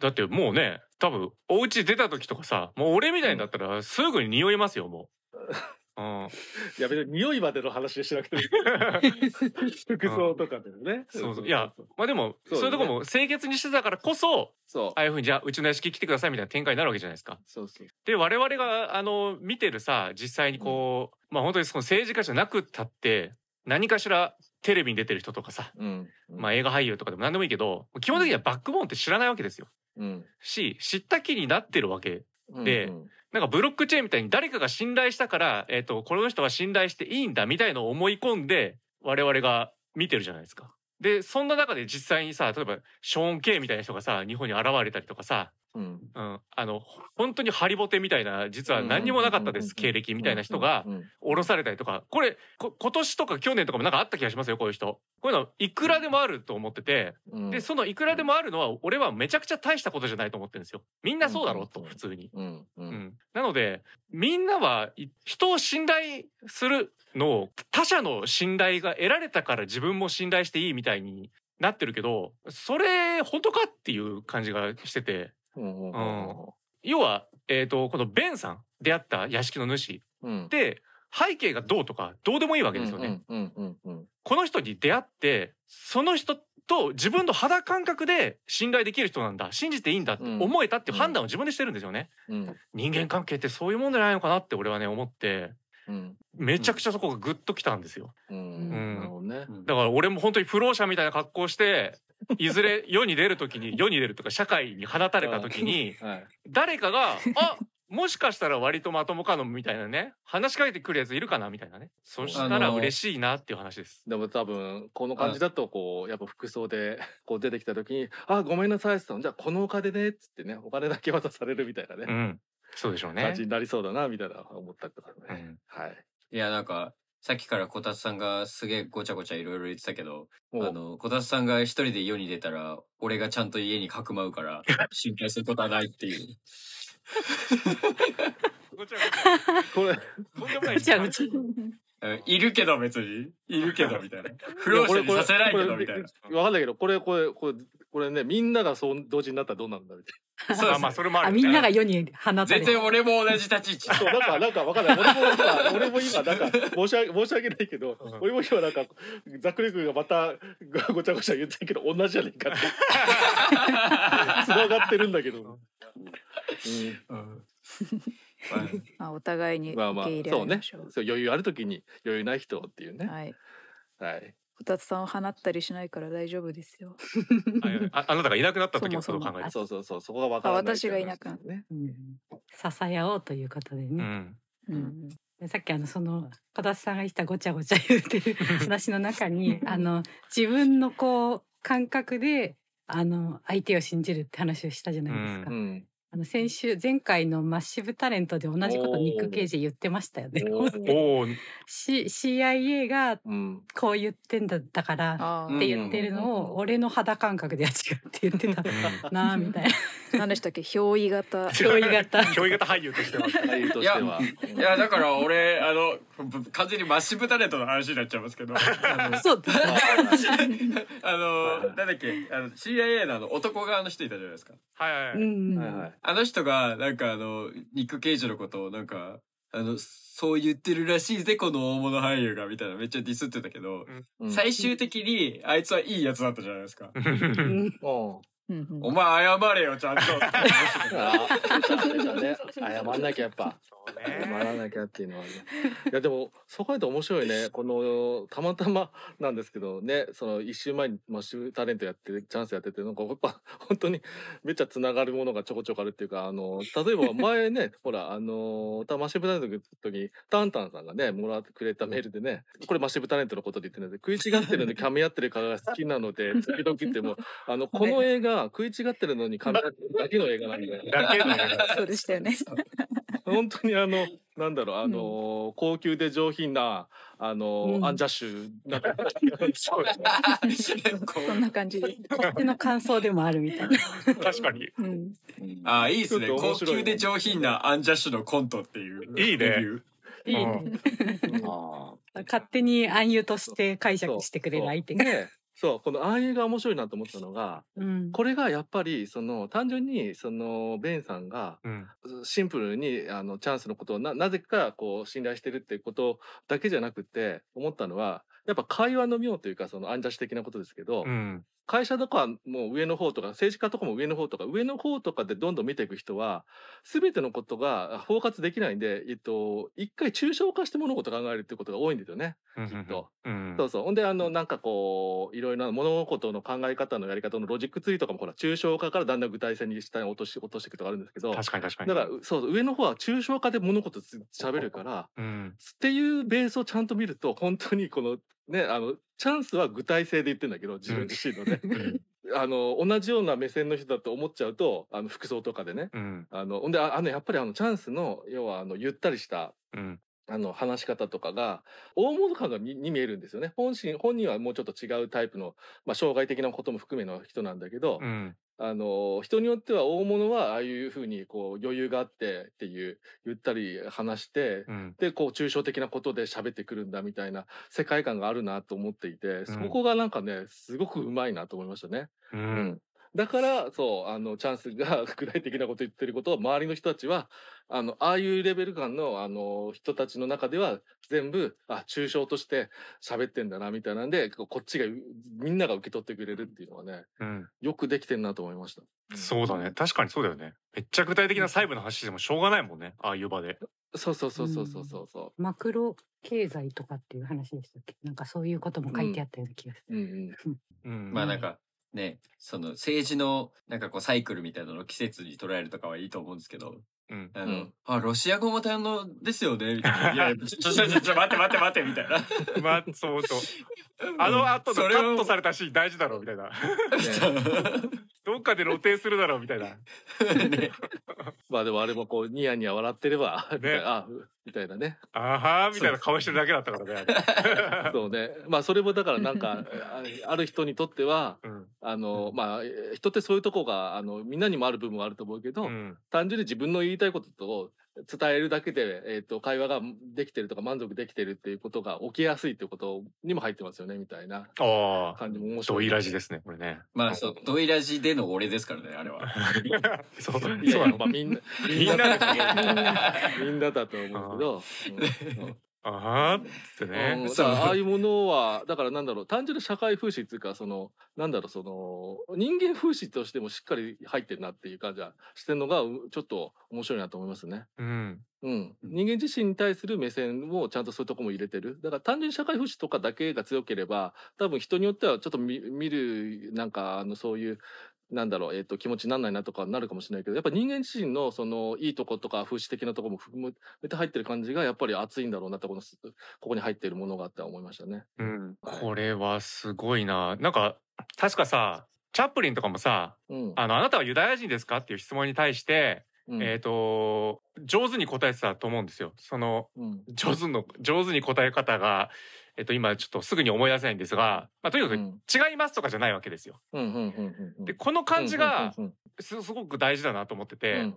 だってもうね多分お家出た時とかさもう俺みたいになったらすぐに匂いますよもう、うん、いや別に匂いまでの話でしなくても 服装とかでね、そうそう。いやまあでもそういうとこも清潔にしてたからこそそう。ああいうふうにじゃあうちの屋敷来てくださいみたいな展開になるわけじゃないですか。そうそう。で我々があの見てるさ実際にこう、まあ本当にその政治家じゃなくったって何かしらテレビに出てる人とかさ、うん。まあ映画俳優とかでも何でもいいけど基本的にはバックボーンって知らないわけですよ。うん。し知った気になってるわけうんでうんなんかブロックチェーンみたいに誰かが信頼したから、えー、とこの人は信頼していいんだみたいのを思い込んで我々が見てるじゃないですか。でそんな中で実際にさ例えばショーン・ケイみたいな人がさ日本に現れたりとかさ、うん。うん、あの本当にハリボテみたいな実は何にもなかったです経歴みたいな人が降ろされたりとか。これこ今年とか去年とかもなんかあった気がしますよこういう人。こういうのいくらでもあると思ってて。うん。でそのいくらでもあるのは俺はめちゃくちゃ大したことじゃないと思ってるんですよ。みんなそうだろうとうん。普通に。うんううん。ん、なのでみんなはい人を信頼するのを他者の信頼が得られたから自分も信頼していいみたいになってるけどそれ本当かっていう感じがしててうんうん要は、えー、とこのベンさん出会った屋敷の主うん。で背景がどうとかどうでもいいわけですよね。うんうんうんうん。この人に出会ってその人と自分の肌感覚で信頼できる人なんだ信じていいんだって思えたっていう判断を自分でしてるんですよね。うん。人間関係ってそういうもんじゃないのかなって俺はね思って。うん。めちゃくちゃそこがグッときたんですよ。うん。うん。なるほどね。だから俺も本当に不老者みたいな格好していずれ世に出る時に世に出るとか社会に放たれた時にはい。誰かが「あもしかしたら割とまともかの」みたいなね話しかけてくるやついるかなみたいなね。そしたら嬉しいなっていう話です。でも多分この感じだとこうやっぱ服装でこう出てきた時に「あごめんなさい」っつったの。じゃあこのお金ね」っつってねお金だけ渡されるみたいなね、うん、そうでしょうね。感じ。になりそうだなみたいな思ったりとかね、うん。はい。いやなんかさっきからこたつさんがすげえごちゃごちゃいろいろ言ってたけどあのこたつさんが一人で世に出たら俺がちゃんと家にかくまうから 心配することはないっていう。ごちゃごちゃ。これとんでもないぐちゃぐちゃうんいるけど別に。いるけどみたいな。不老者にさせないけどみたいな。わかんないけどこれこれこれこれねみんながそう同時になったらどうなるんだみたいまあそうですまあそれもあるみんなが世に放たれ全る。然俺も同じ立ち位置。なそうなんかなんかわかんない。俺も今俺も今なんか申し訳申し訳ないけど、うん。俺も今なんかざっくり君がまたごごちゃごちゃ言ってるけど同じじゃねえかって。繋がってるんだけど、うん。うん まあお互いにまあまあ受け入れそうね合いましょう。そう余裕ある時に余裕ない人っていうね。はい。はい。こたつさんを放ったりしないから大丈夫ですよ。ああなたがいなくなった時のことを考えて。そもそもそうそうそうそこがわからないあ私がいなくなっね。うん。支え合おうということでうね、ん。うん。でさっきあのその小田さんが言ったごちゃごちゃ言ってる話の中に あの自分のこう感覚であの相手を信じるって話をしたじゃないですか。うんあの先週前回のマッシブタレントで同じことニック・ケイジ言ってましたよね。お C CIA がうんこう言ってんだだからあって言ってるのを俺の肌感覚では違うって言ってたなあみたいな。あ。何でしたっけ？憑依型。憑依型。憑依型俳優としては俳優としてはいやだから俺あのぶ完全にマッシブタレントの話になっちゃいますけどあのそうだ。あのなんだっけ？あの CIA のあの男側の人いたじゃないですかはいはいはい、うん。はいはいあの人がなんかあのニック・ケイジのことをなんかあのそう言ってるらしいぜこの大物俳優がみたいなめっちゃディスってたけど、うん。最終的にあいつはいいやつだったじゃないですか。うん。おお前謝れよちゃんと。謝んなきゃやっぱそう謝ねらなきゃっていうのはねいやでもそう考えると面白いね。このたまたまなんですけどねその一週前にマッシュタレントやってチャンスやっててなんかやっぱ本当にめっちゃつながるものがちょこちょこあるっていうかあの例えば前ね ほらあのマッシブタレントの時にタンタンさんがねもらってくれたメールでねこれマッシブタレントのことで言ってるので食い違ってるのに 噛み合ってるから好きなので時々言ってもあのこの映画食い違ってるのに噛み合ってるだけの映画なんで。だけのねそうでしたよね。本当にあのなんだろうあの、高級で上品なあの、うん。アンジャッシュなそう。ですねこそんな感じです。こっちの感想でもあるみたいな。確かに。うん。あいいっすね。高級で上品なアンジャッシュのコントっていう。いいね。レビュー。いいね。あ勝手に暗喩として解釈してくれる相手が。ねそうこの暗喩が面白いなと思ったのがうん。これがやっぱりその単純にそのベンさんがうんシンプルにあのチャンスのことをななぜかこう信頼してるっていうことだけじゃなくて思ったのはやっぱ会話の妙というかそのアンジャッシュ的なことですけど、うん会社とかはもう上の方とか政治家とかも上の方とか上の方とかでどんどん見ていく人は全てのことが包括できないんで、えっと、一回抽象化して物事を考えるっていうことが多いんですよね。うんきっと。うんそうそう。ほんであのなんかこういろいろな物事の考え方のやり方のロジックツリーとかもほら抽象化からだんだん具体性に下に落とし落としていくとかあるんですけどだ確かに確かに。からそう上の方は抽象化で物事つ喋るからうん。っていうベースをちゃんと見ると本当にこのねあのチャンスは具体性で言ってんだけど自分自身のね、うん。あの同じような目線の人だと思っちゃうとあの服装とかでねうん。あのほんでああのやっぱりあのチャンスの要はあのゆったりしたうんあの話し方とかが大物感がにに見えるんですよね。本心本人はもうちょっと違うタイプの、まあ、障害的なことも含めの人なんだけど、うん。あの人によっては大物はああいうふうにこう余裕があってっていうゆったり話して、うん。でこう抽象的なことで喋ってくるんだみたいな世界観があるなと思っていて、そこがなんかねすごくうまいなと思いましたね。ううん。んだからそうあのチャンスが具体的なこと言ってることを周りの人たちはあのああいうレベル感のあの人たちの中では全部あ抽象として喋ってんだなみたいなんでここっちがみんなが受け取ってくれるっていうのはねうん。よくできてんなと思いました。そうだね。確かにそうだよね。めっちゃ具体的な細部の話でもしょうがないもんね。ああいう場で。そうそうそうそうそうそうそマクロ経済とかっていう話でしたっけ？なんかそういうことも書いてあったような気がすう。うん。うん。うん。まあなんかねその政治のなんかこうサイクルみたいなのを季節に捉えるとかはいいと思うんですけどうん。あの、うんあロシア語も堪能ですよねみたいな いやいやちょちょちょちょちょ待って待って待ってみたいな まあ、そうそう。あの後のカットされたシーン大事だろうみたいな。どっかで露呈するだろうみたいな。ねまあでもあれもこうニヤニヤ笑ってれば、みたいねなあみたいなね。あはーみたいな顔してるだけだったからね。そうね。まあそれもだからなんかあ ある人にとってはうん。あのまあえー人ってそういうとこがあのみんなにもある部分はあると思うけど、うん。単純に自分の言いたいことと伝えるだけで、えー、と会話ができてるとか満足できてるっていうことが起きやすいっていうことにも入ってますよねみたいなああ。感じも面白い。ドイラジですね、これね。まあそうドイラジでの俺ですからねあれは そう、そうまあみんなみんなでみんなだと思うけど。あはーってうんね。だからああいうものはだからなんだろう単純な社会風刺っていうかそのなんだろうその人間風刺としてもしっかり入ってるなっていう感じはしてるのがうちょっと面白いなと思いますね。うん。うん、人間自身に対する目線をちゃんとそういうとこも入れてるだから単純に社会風刺とかだけが強ければ多分人によってはちょっと見見るなんかあのそういうなんだろう、えっと気持ちになんないなとかなるかもしれないけどやっぱ人間自身のそのいいとことか風刺的なとこも含めて入ってる感じがやっぱり熱いんだろうなってこのここに入ってるものがあって思いましたね。うん。はいこれはすごいな。なんか、確かさ、チャップリンとかもさ、うんあの、あなたはユダヤ人ですかっていう質問に対して、うんえっ、と、上手に答えてたと思うんですよ。その、うん上手の、上手に答え方が、えっ、と、今ちょっとすぐに思い出せないんですが、まあ、とにかくうん。違いますとかじゃないわけですよ。で、この感じがうんすすごく大事だなと思ってうて、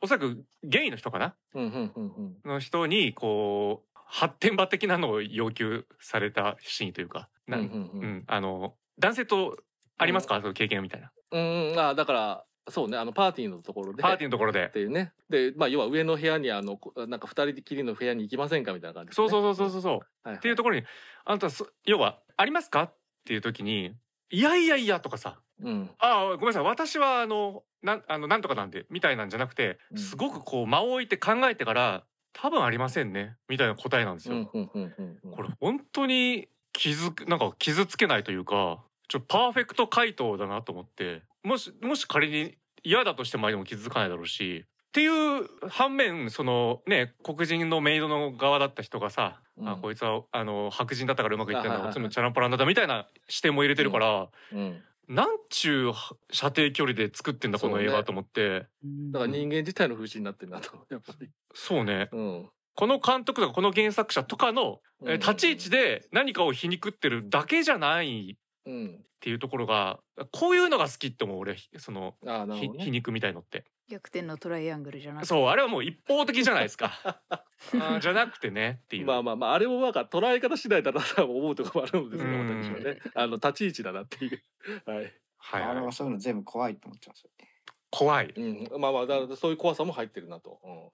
おそらくゲイの人かな？うんうんうんうん。の人に、こう、発展場的なのを要求されたシーンというか、なうんうんあの、男性とありますか、その経験みたいな。うんうん、あだからそうねあのパーティーのところで。パーティーのところっで。ていうね。でまあ要は上の部屋にあのこなんか二人きりの部屋に行きませんかみたいな感じね、そうそうそうそうそう。はいはい。っていうところに、あんたそ、要は、ありますかっていう時に、いやいやいやとかさ、うん。ああ、ごめんなさい、私はあの、なん、あの、なんとかなんで、みたいなんじゃなくて、うん。すごくこう、間を置いて考えてから、多分ありませんね、みたいな答えなんですよ。これ本当に傷く、なんか傷つけないというか、ちょっとパーフェクト回答だなと思って、もし、もし仮に嫌だとしても相手も傷つかないだろうし、っていう反面、そのね、黒人のメイドの側だった人がさ、あ、うん。こいつは、あの、白人だったからうまくいってんだ、あはいはいはい。つむチャランポランだったみたいな視点も入れてるから、うん。なんちゅう射程距離で作ってんだ、この映画と思って。だから人間自体の風刺になってるなとやっぱり。そうね。うん。この監督とかこの原作者とかの、立ち位置で何かを皮肉ってるだけじゃないうん。っていうところがこういうのが好きって思う俺そのああなるひほどね。皮肉みたいのって。逆転のトライアングルじゃなくて。そうあれはもう一方的じゃないですか。あーじゃなくてねっていう、まあまあまああれもなんか捉え方次第だなと思うところもあるんですようん。私はね。あの立ち位置だなっていう。はい。はいはい。あれはそういうの全部怖いと思っちゃうんですよね。怖い。うん。まあまあだからそういう怖さも入ってるなと。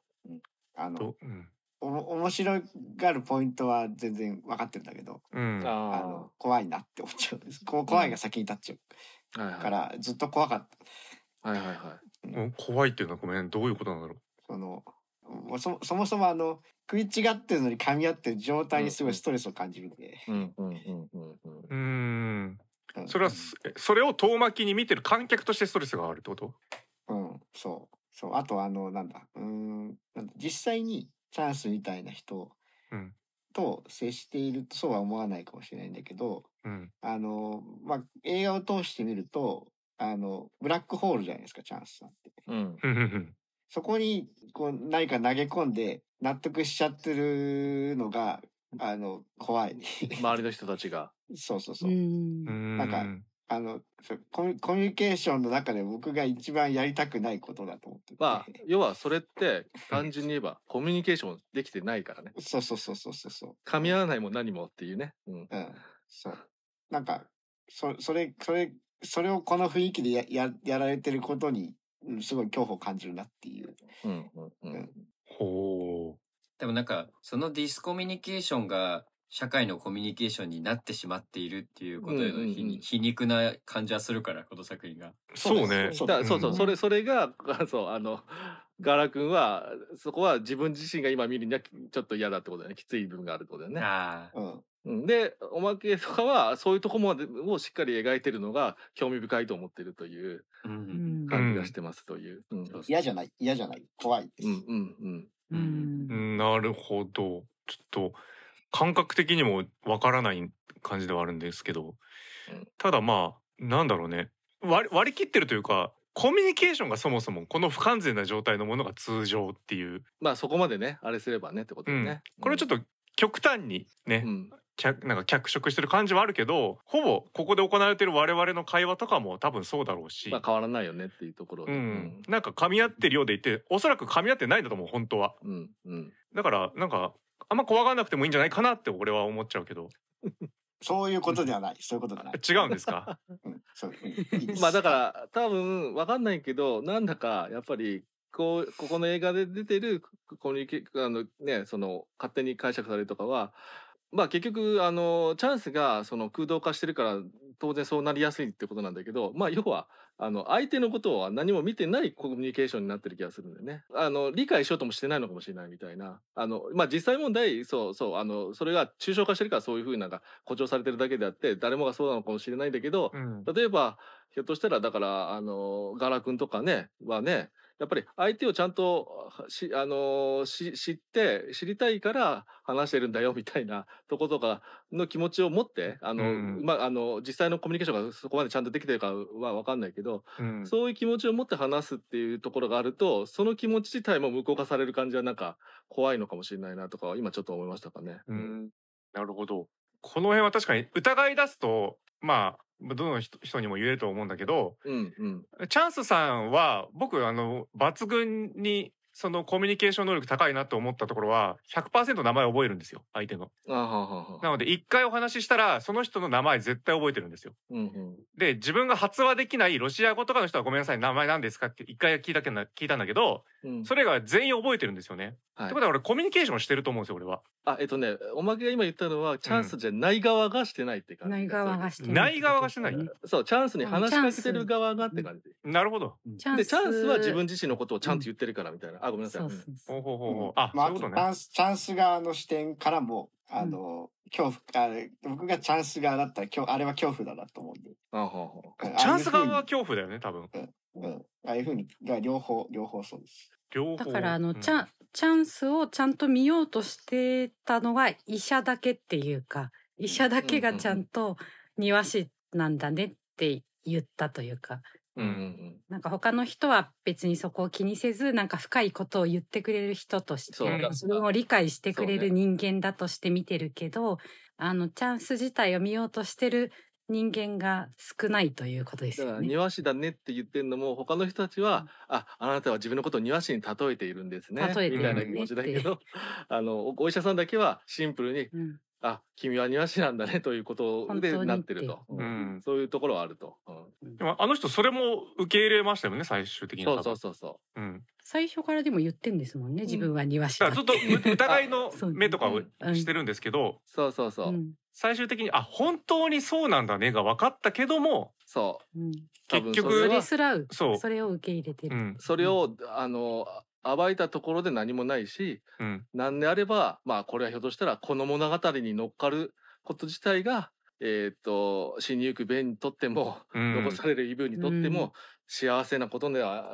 あのと、うんおも面白がるポイントは全然分かってるんだけど、うん。うんああの怖いなって思っちゃうんです。こう怖いが先に立っちゃう。はいから、ずっと怖かった。はいはいはい。もう怖いっていうのはごめんどういうことなんだろそのもうそそもそもあの食い違ってるのに噛み合ってる状態にすごいストレスを感じるんで、うんうんうんうんうん。ううーん。うん。それはすそれを遠巻きに見てる観客としてストレスがあるってこと？うんそう。そう。あとあのなんだうーんなんだ実際にチャンスみたいな人うんと接しているとそうは思わないかもしれないんだけどうんあのまあ映画を通してみるとあのブラックホールじゃないですかチャンスさんって。うん そこにこう何か投げ込んで納得しちゃってるのがあの怖い。周りの人たちがそうそうそうう。なんかあのコミュコミュニケーションの中で僕が一番やりたくないことだと思ってて。まあ要はそれって単純に言えばコミュニケーションできてないからねそうそうそうそうそうそう。噛み合わないも何もっていうねうんうん。そう。なんかそそれそれそれをこの雰囲気でやややられてることに、うん、すごい恐怖を感じるなっていう。うんうんうんほでもなんかそのディスコミュニケーションが社会のコミュニケーションになってしまっているっていうことへの皮,、うんうんうん。皮肉な感じはするからこの作品が。うそうね。そうだそうそう、うんそれそれがあ そうあのガラ君はそこは自分自身が今見るにはちょっと嫌だってことだよね。きつい部分があるってことだよね。ああ。うでおまけとかはそういうとこまでをしっかり描いてるのが興味深いと思ってるという感じがしてますという。うん。そう嫌じゃない。嫌じゃない。怖いです。うんうん。うん。うん。なるほど。ちょっと感覚的にもわからない感じではあるんですけど、うん。ただまあなんだろうね。割割り切ってるというかコミュニケーションがそもそもこの不完全な状態のものが通常っていう、まあそこまでねあれすればねってことうん。でね。これちょっと極端にね、うん。脚なんか脚色してる感じはあるけどほぼここで行われてる我々の会話とかも多分そうだろうし、まあ変わらないよねっていうところで。うん、なんか噛み合ってるようでいておそらく噛み合ってないんだと思う本当は。うん。うん。だからなんかあんま怖がらなくてもいいんじゃないかなって俺は思っちゃうけど。そういうことではない。そういうことではない。違うんですか？うん。そう。うん。いいです。まあだから多分わかんないけどなんだかやっぱりこうここの映画で出てるコミュニケあのねその勝手に解釈されるとかはまあ結局あのチャンスがその空洞化してるから当然そうなりやすいってことなんだけどまあ要はあの相手のことは何も見てないコミュニケーションになってる気がするんだよね。あの理解しようともしてないのかもしれないみたいな。あのまあ実際問題そうそうあのそれが抽象化してるからそういうふうななんか誇張されてるだけであって誰もがそうなのかもしれないんだけど、うん例えばひょっとしたらだからあのガラ君とかねはねやっぱり相手をちゃんとしあのし知って知りたいから話してるんだよみたいなとことかの気持ちを持ってあの、うん。まああの実際のコミュニケーションがそこまでちゃんとできてるかは分かんないけど、うん。そういう気持ちを持って話すっていうところがあるとその気持ち自体も無効化される感じはなんか怖いのかもしれないなとかは今ちょっと思いましたかね。うん。なるほど。この辺は確かに疑い出すとまあどの人人にも言えると思うんだけどうんうん。チャンスさんは僕あの抜群にそのコミュニケーション能力高いなと思ったところは100%名前覚えるんですよ相手の。あはははなので一回お話ししたらその人の名前絶対覚えてるんですよ。うんうん。で自分が発話できないロシア語とかの人はごめんなさい名前なんですかって一回聞いたけど聞いたんだけどうん。それが全員覚えてるんですよね。はい。ってことは俺コミュニケーションしてると思うんですよ俺は。あえっとねおまけが今言ったのはチャンスじゃない側がしてないって感じ、ない側がしてない側がしてない？そうチャンスに話しかけてる側がって感じ、なるほど。でチャンスは自分自身のことをちゃんと言ってるからみたいな、あごめんなさい。そうそうそう。ほうほうほうほう。うん。あ、まあ、そういうことね。チャンスチャンス側の視点からもあの、恐怖あれ僕がチャンス側だったら今日あれは恐怖だなと思うんで、あほうほううんチャンス側は恐怖だよね多分。ふうにうん。ああいうふうにが両方両方そうです。両方。だからあの、うん。チャンチャンスをちゃんと見ようとしてたのが医者だけっていうか医者だけがちゃんと庭師なんだねって言ったというかうんうんなんか他の人は別にそこを気にせずなんか深いことを言ってくれる人としてそうだ。それを理解してくれる人間だとして見てるけど、あのチャンス自体を見ようとしてる人間が少ないということですだからよね。庭師だねって言ってるのも他の人たちは、ああなたは自分のことを庭師に例えているんですね。みたいな気持ちだけどあのおお医者さんだけはシンプルにうんあ君は庭師なんだねということでなってると、うん。そういうところはあると、でもあの人それも受け入れましたよね最終的うん、に。そうそうそうそう。ん。最初からでも言ってんですもんね自分は庭師だっだからずっとう 疑いの 目とかをうん。してるんですけど、うそうそうそう、うん。最終的にあ本当にそうなんだねが分かったけども、そう。結局それすらう。そう。それを受け入れてる。うん。うそれをあの暴いたところで何もないしうん。なんであればまあこれはひょっとしたらこの物語に乗っかること自体がえっ、と死にゆくベンにとっても、うん。残されるイブにとってうん。も幸せなことでは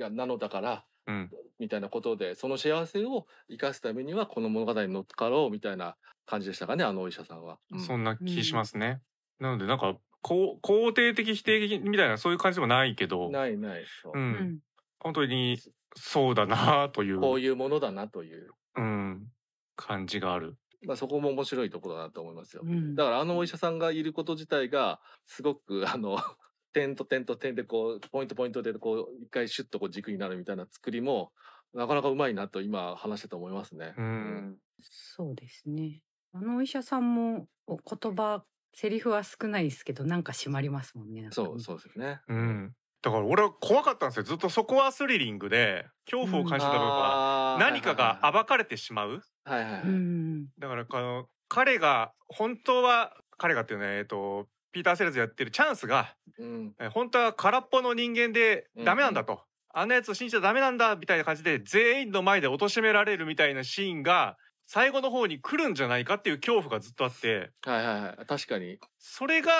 がなのだからうん。みたいなことでその幸せを生かすためにはこの物語に乗っかろうみたいな感じでしたかねあのお医者さんは。うん。そんな気しますね。なのでなんかこう肯定的否定的みたいなそういう感じでもないけど、ないないそうう、うん。ん。本当にそうだなというこういうものだなという、うん、感じがある。まあ、そこも面白いところだなと思いますよ。うんだからあのお医者さんがいること自体がすごくあの 点と点と点でこうポイントポイントでこう一回シュッとこう軸になるみたいな作りもなかなかうまいなと今話してて思いますね。うん、そうですね。あのお医者さんもお言葉セリフは少ないですけどなんか締まりますもんね。そうそうですよね。うん。だから俺は怖かったんですよ。ずっとそこはスリリングで恐怖を感じた部分は何かが暴かれてしまう。はいはいはい。うんだからこの彼が本当は彼がっていうねえっとピーター・セルズやってるチャンスがうんえ本当は空っぽの人間でダメなんだと。あんなやつを信じちゃダメなんだみたいな感じで全員の前で貶められるみたいなシーンが最後の方に来るんじゃないかっていう恐怖がずっとあって。はいはいはい。確かに。それが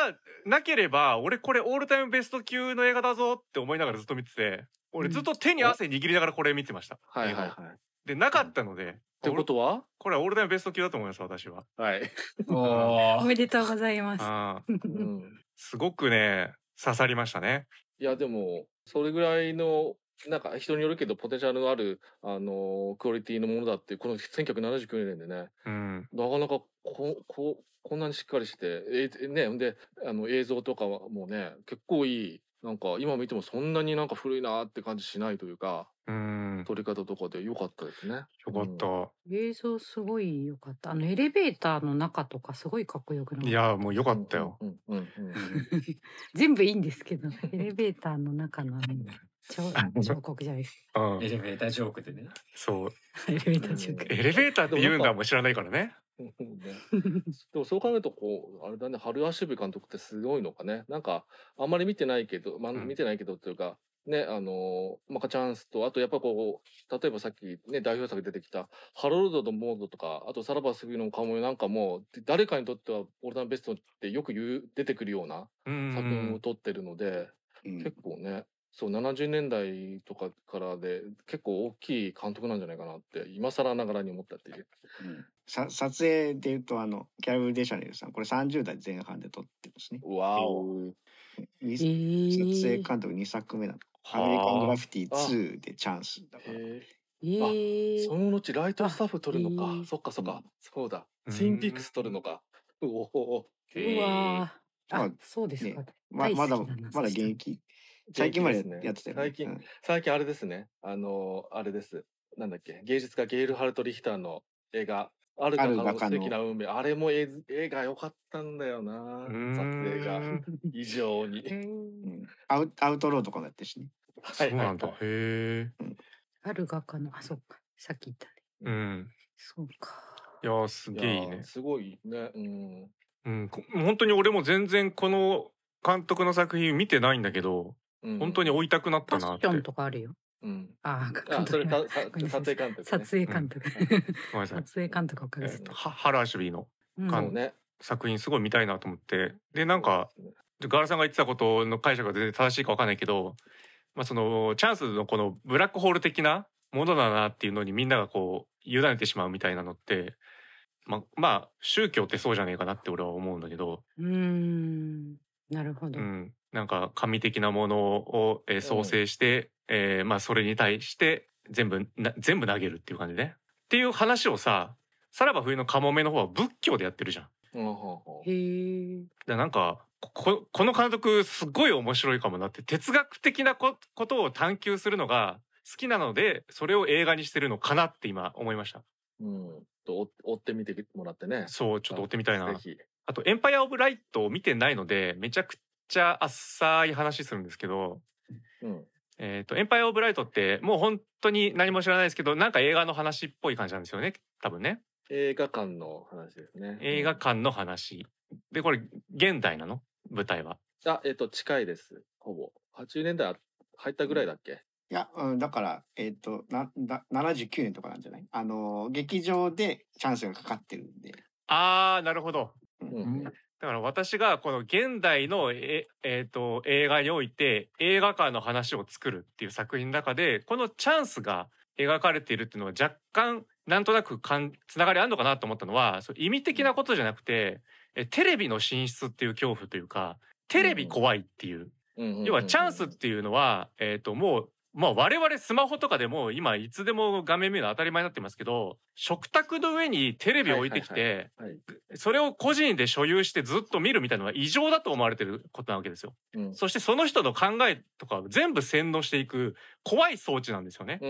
なければ俺これオールタイムベスト級の映画だぞって思いながらずっと見てて俺ずっと手に汗握りながらこれ見てました。はいはいはい。っでなかったのでてことは？これはオールタイムベスト級だと思います私は。はい、お おめでとうございます。うん、すごくね刺さりましたね。いやでもそれぐらいのなんか人によるけどポテンシャルのあるあのクオリティのものだってこの 1979年でねうんなかなかこここんなにしっかりしてえねほんであの映像とかはもうね結構いいなんか今見てもそんなになんか古いなって感じしないというかうん撮り方とかで良かったですね。よかった。映像すごい良かった。あのエレベーターの中とかすごいかっこよくない？いやもうよかうんったよ。うんうんうん 全部いいんですけど、エレベーターの中の 彫彫刻じゃない。ですうん。エレベータージョークでね。そう。か。エレベーター彫刻。エレベーターって言うんだもん知らないからね。でもそう考えるとこうあれだね。春足部監督ってすごいのかね。なんかあんまり見てないけど、まあ、うん。見てないけどっていうか、ねあのマカチャンスとあとやっぱこう例えばさっきね代表作で出てきた「ハロルドとモード」とかあと「さらば杉のカモメ」なんかも誰かにとってはオールタイムベストってよく言う出てくるようなうん。作品を撮ってるので、うん。結構ねそう70年代とかからで結構大きい監督なんじゃないかなって今更ながらに思ったっていう。うんさ撮影でいうとあのキャブ・デシャネルさんこれ30代前半で撮ってますね。わおにえ撮影監督2作目なの。アメリカングラフィティ2でチャンスだから。へえーその後ライトスタッフ撮るのか。えそっかそっか。そうだ。うんツインピークス撮るのか。おお。うわーまああ、そうですか。ま大好まだまだ現役。最近までやってたよね。最近うん最近あれですね。あのあれです。なんだっけ。芸術家ゲイル・ハルト・リヒターの映画。あるある画家画家のの素敵な運命。あれも映映画良かったんだよな。撮影が 異常に。うんアウアウトローとかもやってるしね。そうなんだ。へえ。ある画家の、あ、そっか。さっき言ったね。うん。そうか。いやーすいげえいいね。すごいね。うん。うん。こ本当に俺も全然この監督の作品見てないんだけど、うん本当に追いたくなったなって。パッションとかあるよ。うん。あー、あ、それ監督かさごめんなさい撮影監督、ね。撮影監督。ごめんなさい。撮影監督おかげでえっとはハラーシュビーの。作品すごい見たいなと思って。で、なんか、ガラさんが言ってたことの解釈が全然正しいかわかんないけど、まあそのチャンスのこのブラックホール的なものだなっていうのにみんながこう委ねてしまうみたいなのって、ままあ宗教ってそうじゃねえかなって俺は思うんだけど、うーん。なるほど。うん、なんか神的なものを、えー創生して、えーまあそれに対して全部な全部投げるっていう感じね。っていう話をさ、さらば冬のカモメの方は仏教でやってるじゃん。へえ。でなんかここの監督すごい面白いかもなって哲学的なこことを探求するのが好きなのでそれを映画にしてるのかなって今思いましたうん。と追追ってみてもらってね。そうちょっと追ってみたいなぜひ。あと「エンパイア・オブ・ライト」を見てないのでめちゃくちゃ浅い話するんですけどうん。「えー、とエンパイア・オブ・ライト」ってもう本当に何も知らないですけどなんか映画の話っぽい感じなんですよね多分ね映画館の話ですね。映画館の話でこれ現代なの？舞台はあ、えっ、と、近いです。ほぼ。80年代入ったぐらいだっけ？いや、うん、だから、えっ、となだ、79年とかなんじゃない？あの、劇場でチャンスがかかってるんで。あーなるほどうん。だから私がこの現代のえ、えー、と映画において映画館の話を作るっていう作品の中でこのチャンスが描かれているっていうのは若干なんとなくかんつながりあるのかなと思ったのはそう意味的なことじゃなくてえテレビの進出っていう恐怖というかテレビ怖いっていう。うん。要はチャンスっていうのは、えー、ともう、まあ、我々スマホとかでも今いつでも画面見るの当たり前になってますけど食卓の上にテレビを置いてきて、それを個人で所有してずっと見るみたいなのは異常だと思われてることなわけですよ。うん。そしてその人の考えとかを全部洗脳していく怖い装置なんですよね。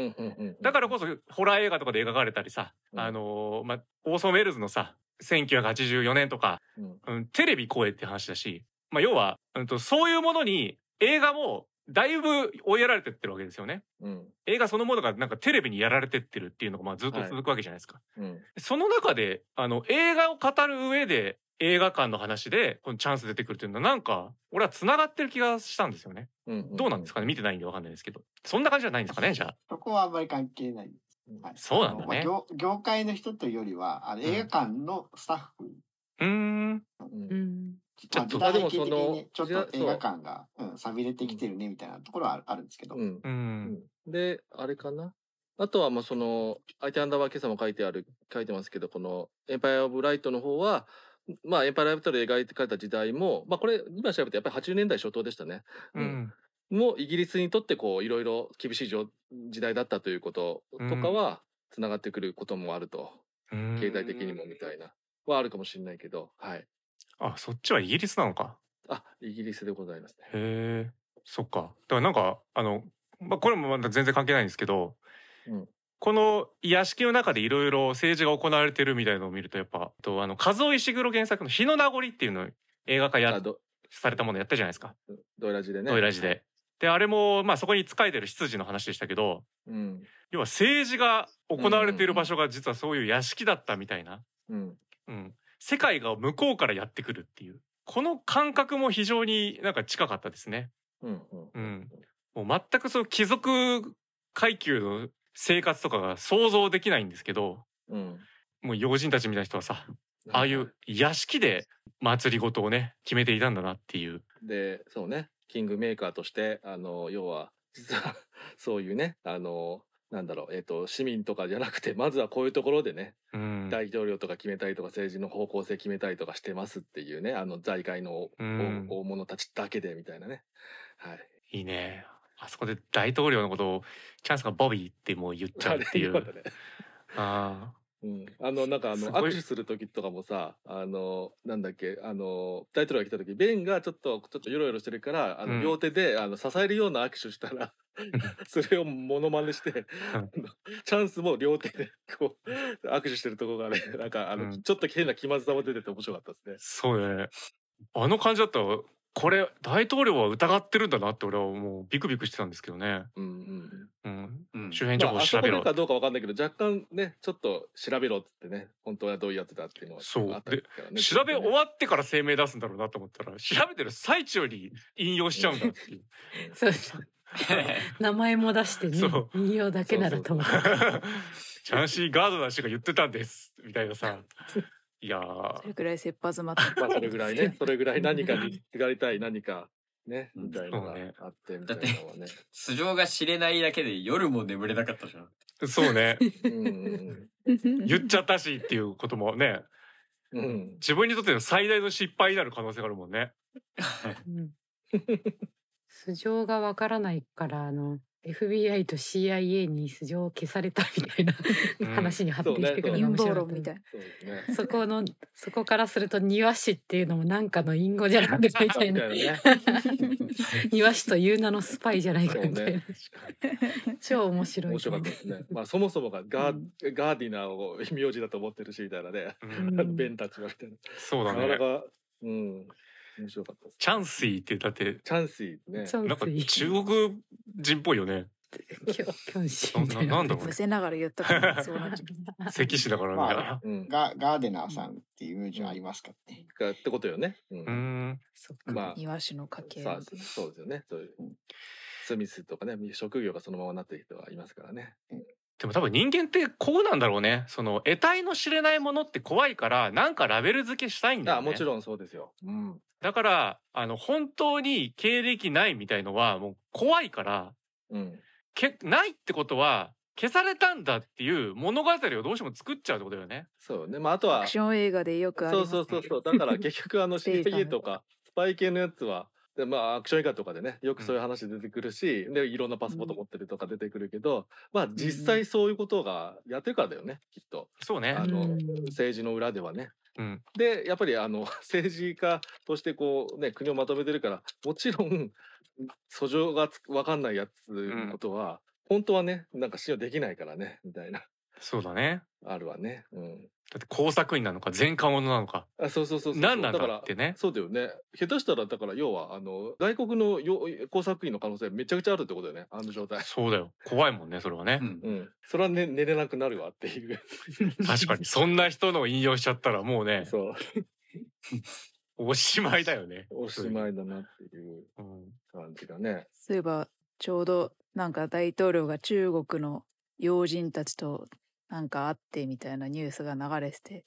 だからこそホラー映画とかで描かれたりさ、うん。あのーまあ、オーソン・ウェルズのさ1984年とか、うん。うん、テレビ怖いって話だし、まあ、要は、うん、とそういうものに映画もだいぶ追いやられてってるわけですよね。うん。映画そのものがなんかテレビにやられてってるっていうのがまあずっと続くわけじゃないですか。うん。その中であの映画を語る上で映画館の話でこのチャンス出てくるっていうのはなんか俺は繋がってる気がしたんですよね。うんどうなんですかね？見てないんでわかんないですけど。そんな感じじゃないんですかね？じゃあ。そこはあんまり関係ない。はい。そうなんだね。まあ業業界の人というよりは、あのうん。映画館のスタッフ、うーん。うん。うんちょっとまあ時代的あでもそのにちょっと映画館が、うん、錆びれてきてるねみたいなところはあるあるんですけど、うん。ううん。ん。であれかな？あとはまあその IT アンダーバー今朝も書いてある書いてますけどこの「エンパイア・オブ・ライト」の方はまあエンパイア・オブ・ライトで描いてかれた時代もまあこれ今調べてやっぱり80年代初頭でしたね。ううん。んもイギリスにとってこういろいろ厳しい状時代だったということとかはつながってくることもあると、うん。経済的にもみたいな。はあるかもしれないけどはいあそっちはイギリスなのか。あイギリスでございますね。へえそっか。だからなんかあの、まあ、これもまだ全然関係ないんですけど、うんこの屋敷の中でいろいろ政治が行われてるみたいのを見るとやっぱとあの和尾石黒原作の「日の名残」っていうのを映画化やされたものやったじゃないですか。ドイラジでね。ドイラジで。であれもまあそこに仕えてる執事の話でしたけどうん要は政治が行われている場所が実はそういう屋敷だったみたいな、うんうん、世界が向こうからやってくるっていう。この感覚も非常になんか近かったですね。うんうんもう全くその貴族階級の生活とかが想像できないんですけどうん。もう要人たちみたいな人はさああいう屋敷で祭りごとをね決めていたんだなっていう。でそうね。キングメーカーとしてあの要は実はそういうねあのなんだろう、えっと市民とかじゃなくて まずはこういうところでね、うん大統領とか決めたりとか政治の方向性決めたりとかしてますっていうねあの財界のうん大大物たちだけでみたいなね。はいいいね。あそこで大統領のことをチャンスがボビーってもう言っちゃうっていう。あねあうん、あのなんかあの握手する時とかもさあのなんだっけあの大統領が来た時ベンがちょっとちょっとヨロヨロしてるからあの、うん。両手であの支えるような握手したら それをモノマネしてチャンスも両手でこう握手してるところがねなんかあの、うん。ちょっと変な気まずさも出てて面白かったですね。そうよね。あの感じだったらこれ大統領は疑ってるんだなって俺はもうビクビクしてたんですけどね。うんうんうん、うん周辺情報調べろ。そこでか。どうかわかんないけど若干ねちょっと調べろってね本当はどういうやつだっていうのはそう。あったからね調べ終わってから声明出すんだろうなと思ったら調べてる最中に引用しちゃうんだっていう。そうそう。名前も出してねそう。引用だけならと思って。チ ャンシー・ガードナー氏が言ってたんですみたいなさ。いやー。それくらい切羽詰まって まあそれぐらいね、それぐらい何かにすがりたい何か。ね、うん。みたいなのがあってみたいなのはね。素性が知れないだけで夜も眠れなかったじゃん。そうね。うん。うん言っちゃったしっていうこともね。うん。うん。自分にとっての最大の失敗になる可能性があるもんね。うん。素性がわからないからあの FBI と CIA に素性を消されたみたいなうん話に発展してくるの陰が面白いね。そこのそこからすると庭師っていうのもなんかの隠語じゃないかみたいな。庭師という名のスパイじゃないかそうみたいな、ね。超面白い面白かったですね。まあそもそもがガー,、ガーディナーを 名字だと思ってるしみたいなね。うんうんベンたちがみたいな。そうだねなかな。か、うん、面白かった。チャンシーってだってチャンシーね。チャンなんか中国人っぽいよね。キョキョンシーみたいななんだろうむせながら言ったからそうなっちゃう関氏だからみたいな。うん。ガガーデナーさんっていう名字ありますかね。がってことよね。うんうーん。そっかまあ庭師の家系そうですよね。そういうスミスとかね職業がそのままなってる人はいますからね。でも多分人間ってこうなんだろうね。その得体の知れないものって怖いからなんかラベル付けしたいんだよね。あもちろんそうですよ。うん。だからあの本当に経歴ないみたいのはもう怖いからうん。けないってことは消されたんだっていう物語をどうしても作っちゃうってことだよね。そうよね。まああとはアクション映画でよくありそうそうそうそう。だから結局あの スペイタム CIA とかスパイ系のやつは。でまあアクション映画とかでねよくそういう話出てくるし、でいろんなパスポート持ってるとか出てくるけど、まあ実際そういうことがやってるからだよねきっとそうねあ。のうん政治の裏ではね。うん。でやっぱりあの 政治家としてこうね国をまとめてるからもちろん訴状がつ分かんないやつのことは、本当はねなんか信用できないからねみたいなそうだね。あるわね。うん、だって工作員なのか前科者なのかあそうそうそうそう何なんだってね。そうだよね下手したらだから要はあの外国のよ工作員の可能性めちゃくちゃあるってことだよねあの状態。そうだよ。怖いもんねそれはねう。んうん、それは、ね、寝れなくなるわっていう 確かにそんな人の引用しちゃったらもうねそうおしまいだよね。おしまいだなっていううん。感じがね。そういえばちょうどなんか大統領が中国の要人たちとなんか会ってみたいなニュースが流れてて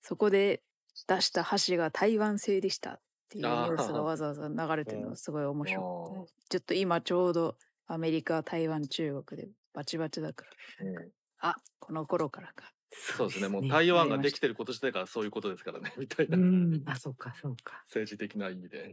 そこで出した箸が台湾製でしたっていうニュースがわざわざ流れてるのがすごい面白くてちょっと今ちょうどアメリカ台湾中国でバチバチだからうんあこの頃からかそうですね。もう台湾ができてること自体がそういうことですからね。みたいな。うん、あ、そうか、そうか。政治的な意味で。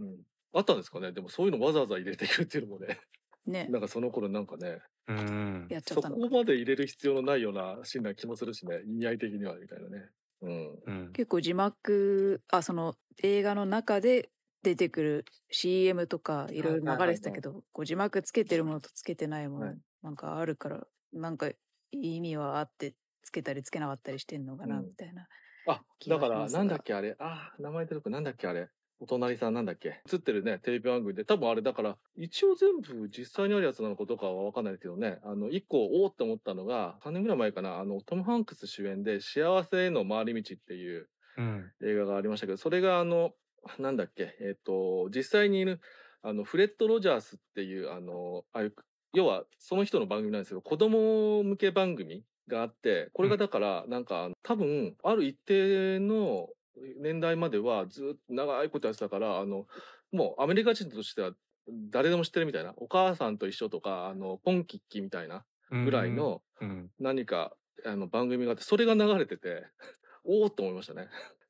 あったんですかねでもそういうのわざわざ入れていくっていうのもね。ねなんかその頃なんかね。うん。やっちゃっそたのかこまで入れる必要のないようなシーンな気もするしね。意味合い的にはみたいなね。うん。うん。結構字幕あその映画の中で出てくる CM とかいろいろ流れてたけど、こう字幕つけてるものとつけてないもの、はいなんかあるからなんか意味はあってつけたりつけなかったりしてんのかな、うんみたいなあ、気だから、なんだっけあれ。あ、名前出てくる。なんだっけあれ。お隣さんなんだっけ？映ってるね、テレビ番組で。多分あれだから、一応全部実際にあるやつなのかどうかはわかんないけどね。あの、一個、おおって思ったのが、3年ぐらい前かな。あの、トム・ハンクス主演で、幸せへの回り道っていううん。映画がありましたけど、それがあの、なんだっけ、えっ、と、実際にいる、あの、フレッド・ロジャースっていう、あの、ああいう要は、その人の番組なんですけど、子供向け番組があって、これがだから、なんか、多分、ある一定の年代まではずっと長いことやってたから、あの、もうアメリカ人としては誰でも知ってるみたいな、お母さんと一緒とか、あの、ポンキッキみたいなぐらいのうん。何か、あの、番組があって、それが流れてて、おおっと思いましたね。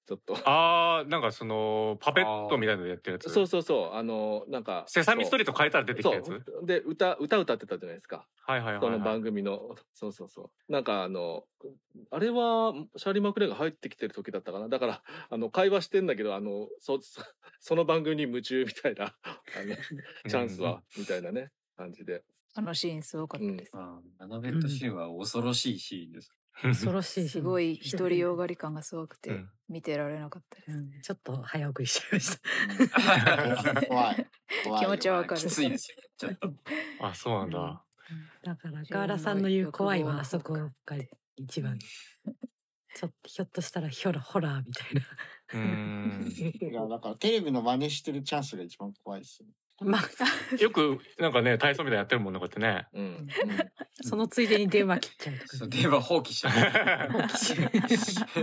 ちょっと。ああ、なんかそのパペットみたいなのやってるやつ？そうそうそう、あの、なんか。セサミストリート変えたら出てきたやつ？で、歌、歌歌ってたじゃないですか。はいはいはい、はい。その番組の、そうそうそう。なんかあの、あれは、シャーリー・マクレーが入ってきてる時だったかな。だから、あの、会話してんだけど、あの、そ、そその番組に夢中みたいな、あの、チャンスは、みたいなね、感じで。あのシーンすごかったです、ああのベッドシーンは恐ろしいシーンです。恐ろしいし。すごい独りよがり感がすごくてうん見てられなかったです、うんちょっと早送りしちゃいました。怖い。怖い気持ちはわかるきついですよ。ちょっと。あ、そうなんだ。だから、ガーラさんの言う怖いはあそこが一番。ちょっと、ひょっとしたらヒョラ、ホラーみたいな。うーん。いやだからテレビの真似してるチャンスが一番怖いですよ。まあ、よくなんかね体操みたいなやってるもんねこうやってね。うん。そのついでに電話切っちゃうとかそう電話放棄しちゃう。放棄しちゃう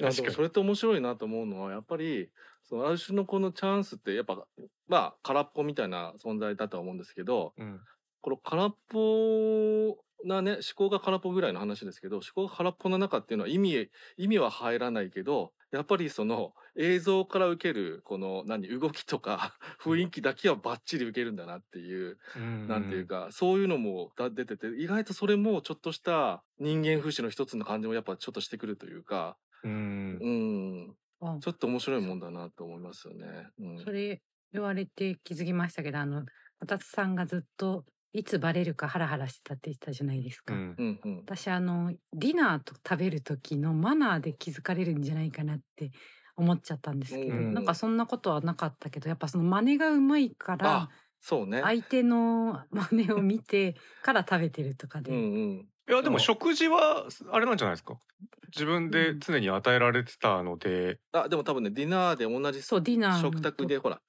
いやでもそれって面白いなと思うのはやっぱりそのある種のこのチャンスってやっぱまあ空っぽみたいな存在だとは思うんですけどうん。この空っぽなね思考が空っぽぐらいの話ですけど思考が空っぽの中っていうのは意味意味は入らないけどやっぱりその映像から受けるこの何動きとか 雰囲気だけはバッチリ受けるんだなっていうなんていうか、そういうのもだ出てて、意外とそれもちょっとした人間不死の一つの感じもやっぱちょっとしてくるというか、うん。うん、あ。ちょっと面白いもんだなと思いますよね。うん。それ言われて気づきましたけど、あの、こたつさんがずっといつバレるかハラハラしてたって言ってたじゃないですか。うん。うんうん。私あのディナーと食べる時のマナーで気づかれるんじゃないかなって思っちゃったんですけど、うんなんかそんなことはなかったけどやっぱその真似がうまいからあ、そうね。相手の真似を見てから食べてるとかで、うんうん。いやでも食事はあれなんじゃないですか？自分で常に与えられてたので、あ、でも多分ね、ディナーで同じそうディナーの食卓でほら、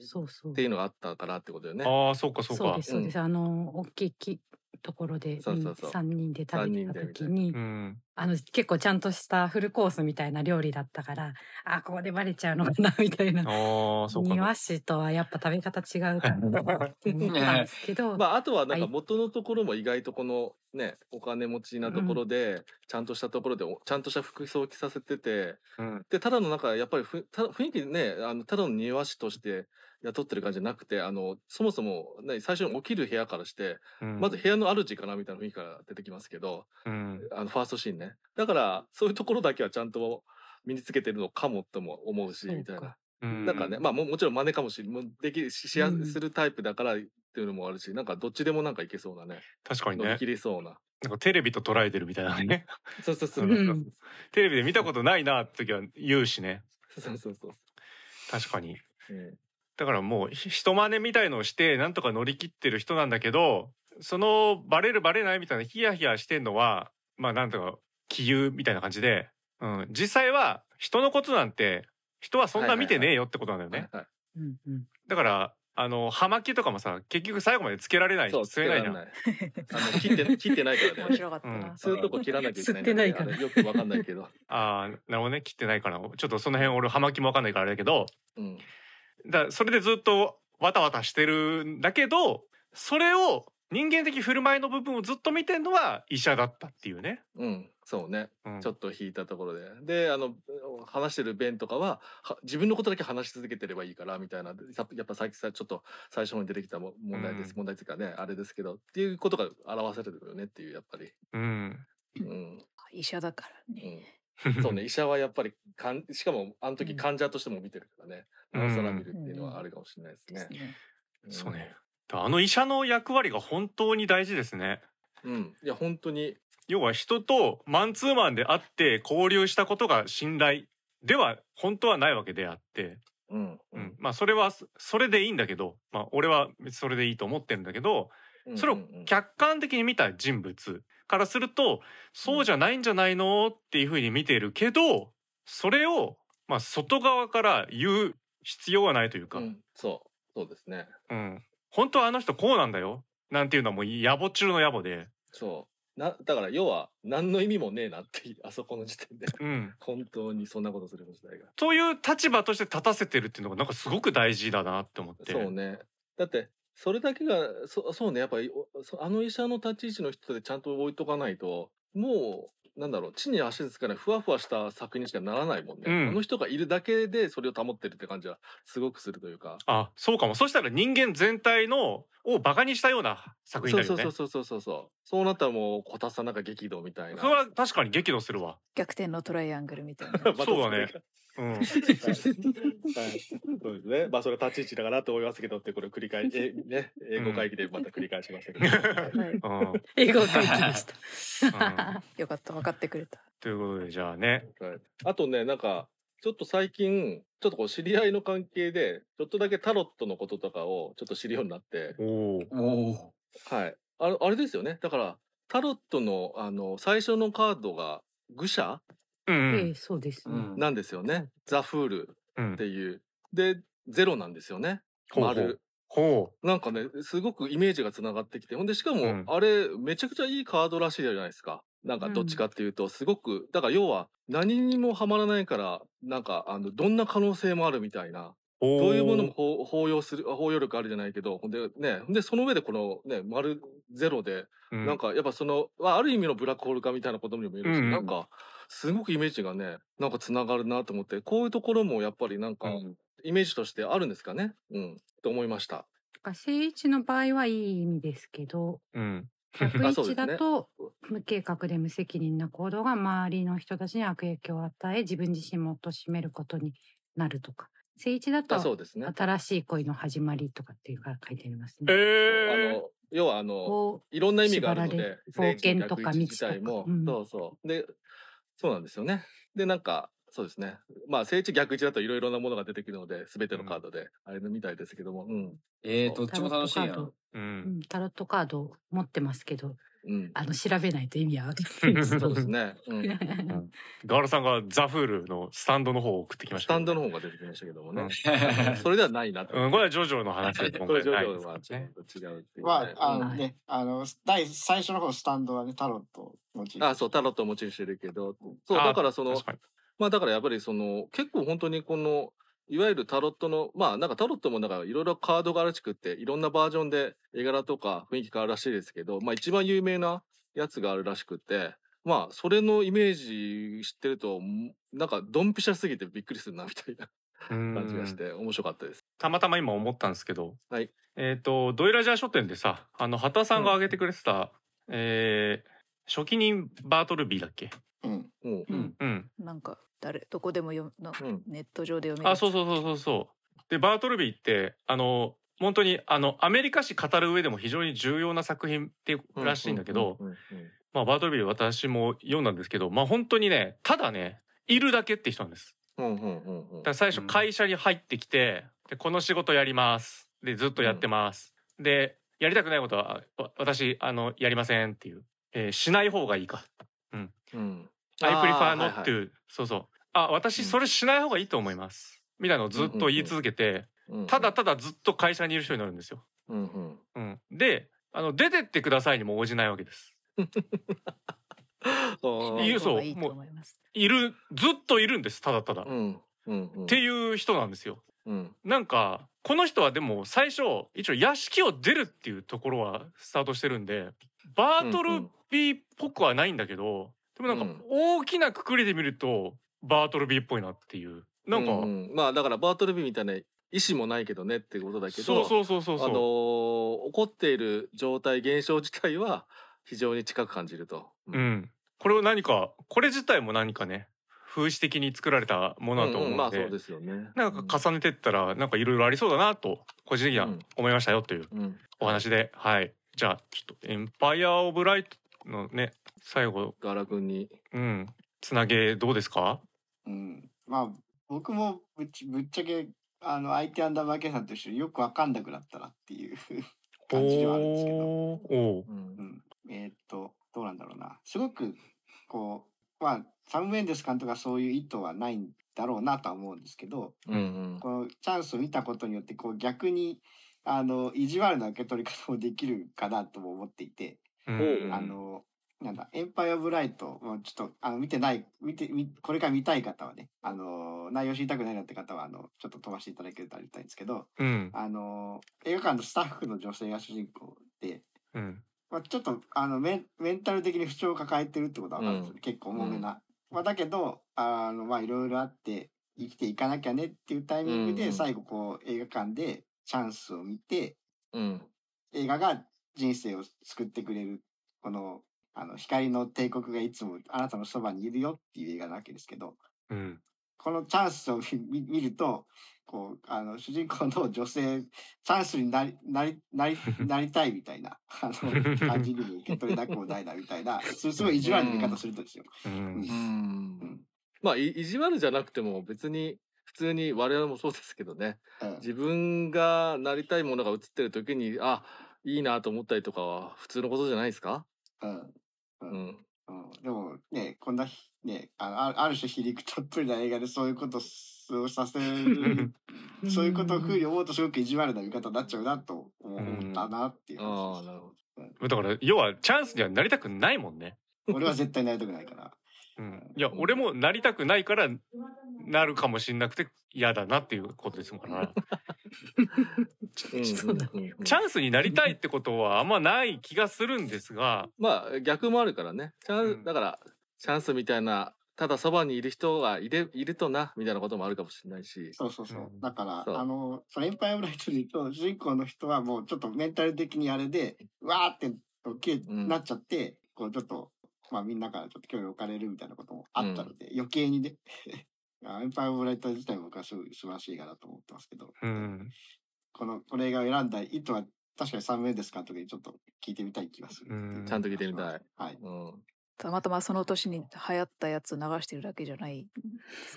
そうそうっていうのがあったからってことよね。ああそうかそうかそうで。すそうです、あの大きいきところでそうそうそう3人で食べてた時にうん。あの結構ちゃんとしたフルコースみたいな料理だったからあここでバレちゃうのかな みたいな。庭師とはやっぱ食べ方違うかなって思ったんですけど、まあ、あとはなんかはい元のところも意外とこのね、お金持ちなところで、ちゃんとしたところで、おちゃんとした服装を着させてて、うん。で、ただのなんか、やっぱりふた雰囲気ね、あの、ただの庭師として雇ってる感じじゃなくて、あの、そもそも、ね、最初に起きる部屋からして、うんまず部屋の主かなみたいな雰囲気から出てきますけど、うん。あの、ファーストシーンね。だから、そういうところだけはちゃんと身につけてるのかもとも思うし、みたいな。うんなんかね、まあももちろん真似かもしれもうできししやうんするタイプだからっていうのもあるし、なんかどっちでもなんかいけそうなね。確かにね切。れそうな。なんかテレビと捉えてるみたいなね。そうそうそう。うんテレビで見たことないなって時は言うしね。そうそうそう。確かに。うんだからもうひ人真似みたいのをしてなんとか乗り切ってる人なんだけどそのバレるバレないみたいなヒヤヒヤしてんのはまあなんとか気憂みたいな感じでうん、実際は人のことなんて人はそんな見てねえよってことなんだよね。はいはいうんうん。だからあの葉巻とかもさ結局最後までつけられないそう吸えないじゃん。つけられない。あの切って切ってないからね。面白かったな、うん。そういうとこ切らなきゃいけない吸ってないから。よくわかんないけど。ああなるほどね。切ってないから。ちょっとその辺俺葉巻もわかんないからあれだけど。うんだそれでずっとわたわたしてるんだけどそれを人間的振る舞いの部分をずっと見てんのは医者だったっていうね。うんそうね。うん。ちょっと引いたところで。であの話してる弁とかはは自分のことだけ話し続けてればいいからみたいな。ややっぱさっきさちょっと最初に出てきたも問題です、うん。問題っていうかねあれですけど。っていうことが表されてるよねっていうやっぱり、うん。うん。医者だからね、うん、そうね 医者はやっぱりかんしかもあの時うん。患者としても見てるからねうん。なおさら見るっていうのはあるかもしれないですね。そうね。あの医者の役割が本当に大事ですね。うん。いや本当に。要は人とマンツーマンで会って交流したことが信頼では本当はないわけであって、うん。ううん。んまあそれはそそれでいいんだけど、まあ、俺はそれでいいと思ってるんだけどうんそれを客観的に見た人物からするとそうじゃないんじゃないのっていうふうに見てるけどそれをまあ外側から言う必要はないというか、うん。そう。そうですね。うん、本当はあの人こうなんだよ。なんていうのはもう野暮中の野暮で、そう。なだから要は何の意味もねえなっていう あそこの時点で。うん、本当にそんなことする時代が。そういう立場として立たせてるっていうのがなんかすごく大事だなって思って。そうね。だってそれだけがそそうねやっぱりおそあの医者の立ち位置の人でちゃんと置いとかないともうなんだろう地に足つかないふわふわした作品にしかならないもんね、うんあの人がいるだけでそれを保ってるって感じはすごくするというか。あそうかも。そしたら人間全体のをバカにしたような作品そうになるよね。そうそうそうそうそうなったらもうこたつさんなんか激怒みたいな。それは確かに激怒するわ。逆転のトライアングルみたいな。そうだね。うん。はい、そうですね。まあそれは立ち位置だからと思いますけどってこれ繰り返し、えね、英語会議でまた繰り返しましたけど。英語会議でした。よかった分かってくれた。ということでじゃあね。はい。あとね、なんか、ちょっと最近、ちょっとこう知り合いの関係で、ちょっとだけタロットのこととかをちょっと知るようになって、おお。はい。あれあれですよね。だから、タロットの、あの、最初のカードが、愚者うんそうですね。なんですよね。ザ・フールうんっていう。で、ゼロなんですよね。ほうほう丸。ほなんかね、すごくイメージがつながってきて、ほんで、しかも、うんあれ、めちゃくちゃいいカードらしいじゃないですか。なんか、どっちかっていうと、すごく、だから要は、何にもハマらないから、なんか、あの、どんな可能性もあるみたいな、うどういうものも包包容する、包容力あるじゃないけど、ほんで、ね、ほんで、その上でこの、ね、丸ゼロで、うなんか、やっぱその、まあ、ある意味のブラックホール化みたいなことにも言えるし、うんうんなんか、すごくイメージがね、なんかつながるなと思って、こういうところもやっぱりなんか、うん。イメージとしてあるんですかね？うん、と思いました。正位置の場合はいい意味ですけど、うん。逆位置あそうですね。だと無計画で無責任な行動が周りの人たちに悪影響を与え自分自身も貶めることになるとか正位置だとうですね。新しい恋の始まりとかっていうから書いてありますえね。ーあの要はあのこいろんな意味があるの縛らでれ冒険とか聖地の逆位置自体も、道とか。うんそうそう。でそうなんですよね。でなんかそうですね。まあ聖地逆位置だといろいろなものが出てくるので全てのカードで、あれのみたいですけども。うん。えー、どっちも楽しいやん。ううん。ん、タロットカード持ってますけどうん。あの調べないと意味は分かんないです。そうですね、うん、ガールさんがザフールのスタンドの方を送ってきました。スタンドの方が出てきましたけどもね、うん。それではないなと、うん、これはジョジョの話で。今これ回ジョジョはちょっと違うっていうね、まあ、あのはい。ね、あの、第最初の方、スタンドはね、タロットをモチーフあそうタロットをモチーフしてるけど。そうあだからそのまあだからやっぱりその結構本当にこのいわゆるタロットのまあなんかタロットもなんかいろいろカードがあるらしくっていろんなバージョンで絵柄とか雰囲気変わるらしいですけどまあ一番有名なやつがあるらしくってまあそれのイメージ知ってるとんなんかドンピシャすぎてびっくりするなみたいなうん。感じがして面白かったです。たまたま今思ったんですけど、はい。えっ、とドイラジャー書店でさあの畑さんが挙げてくれてた、えー初期人バートルビーだっけ？うん。うん。うん。うん。なんか誰どこでも読むのうん。ネット上で読めるあそうそうそうそうそう。でバートルビーってあの本当にあのアメリカ史語る上でも非常に重要な作品っていうらしいんだけど、うんうんうんまあ、バートルビー私も読んだんですけどまあ本当にねただねいるだけって人なんです。うんうんうんうん。だから最初会社に入ってきて、でこの仕事やります。でずっとやってます、でやりたくないことはわ私あのやりませんっていう、えーしない方がいいか。うん I あー prefer はい not はい to そうそう。あ私それしない方がいいと思います。みたいなのをずっと言い続けてうんただただずっと会社にいる人になるんですよ。うんうん。うん、であの出てってくださいにも応じないわけです。いそういいと思いるずっといるんですただただ。っうんうんうん。ていう人なんですよ。うん。なんかこの人はでも最初一応屋敷を出るっていうところはスタートしてるんでバートルビーっぽくはないんだけどでもなんかうん。大きなくくりで見るとバートルビーっぽいなっていう。なんか、うんうん。まあだからバートルビーみたいな意思もないけどねってことだけどそうそうそうそうそう、あのー起こっている状態現象自体は非常に近く感じると。うん、これを何かこれ自体も何かね風刺的に作られたものだと思うので,、んん。まあそうですよね。なんか重ねてったらなんかいろいろありそうだなと個人的には思いましたよといううんうん。お話で、はい。じゃあちょっと「エンパイア・オブ・ライト」のね最後。ガラ君に。うん。つなげどうですか？うん、まあ僕もぶっちぶっちゃけあの IT アンダーバーケさんと一緒によくわかんなくなったなっていう 感じではあるんですけど、おう。ん。うん、えーっとどうなんだろうな。すごくこうまあサム・メンデス監督はそういう意図はないんだろうなとは思うんですけどうんうん。このチャンスを見たことによってこう逆にあの意地悪な受け取り方もできるかなとも思っていて、うん。う。んあのなんだエンパイア・オブ・ライトもうちょっとあの見てない見てみこれから見たい方はねあの内容知りたくないなって方はあのちょっと飛ばしていただけるとありがたいんですけどうん。あの映画館のスタッフの女性が主人公で、うん。まあ、ちょっとあのメンメンタル的に不調を抱えてるってことは分かるんですよ、うん。結構重めな。まあ、だけどあのまあいろいろあって生きていかなきゃねっていうタイミングで、うん。最後こう映画館でチャンスを見てうん。映画が人生を救ってくれるこのあの光の帝国がいつもあなたのそばにいるよっていう映画なわけですけどうん。このチャンスを見見るとこうあの主人公の女性チャンスになり なりなり なりたいみたいなあの感じにも受け取れなくもないなみたいなすすごい意地悪な見方するとですよ。まあい意地悪じゃなくても別に普通に我々もそうですけどね。うん自分がなりたいものが映ってる時にあいいなと思ったりとかは普通のことじゃないですか？うんうん。うん。でもねこんなひねあのある種皮肉たっぷりな映画でそういうことをさせる そういうことをふうに思うとすごく意地悪な見方になっちゃうなと思ったなっていう話であなるほど。だから要はチャンスにはなりたくないもんね。俺は絶対なりたくないから。うん、いや俺もなりたくないからなるかもしんなくて嫌だなっていうことですからうん。そうだうんうんチャンスになりたいってことはあんまない気がするんですが。まあ逆もあるからね。チャン、うん。だからチャンスみたいなただそばにいる人がいるいるとなみたいなこともあるかもしれないし。そうそうそう。うん。だから、あの、そのエンパイアブライトで言うと、主人公の人はもうちょっとメンタル的にあれで、うわーってなっちゃって、こうちょっと、まあみんなからちょっと興味を置かれるみたいなこともあったので、余計にね、あエンパイアブライト自体も僕はすごい素晴らしい映画だと思ってますけど、うんこの、この映画を選んだ意図は確かにサム・メンデス監督にちょっと聞いてみたい気がするううんちゃんと聞いてみたい。はい。うんたまたまその年に流行ったやつ流してるだけじゃない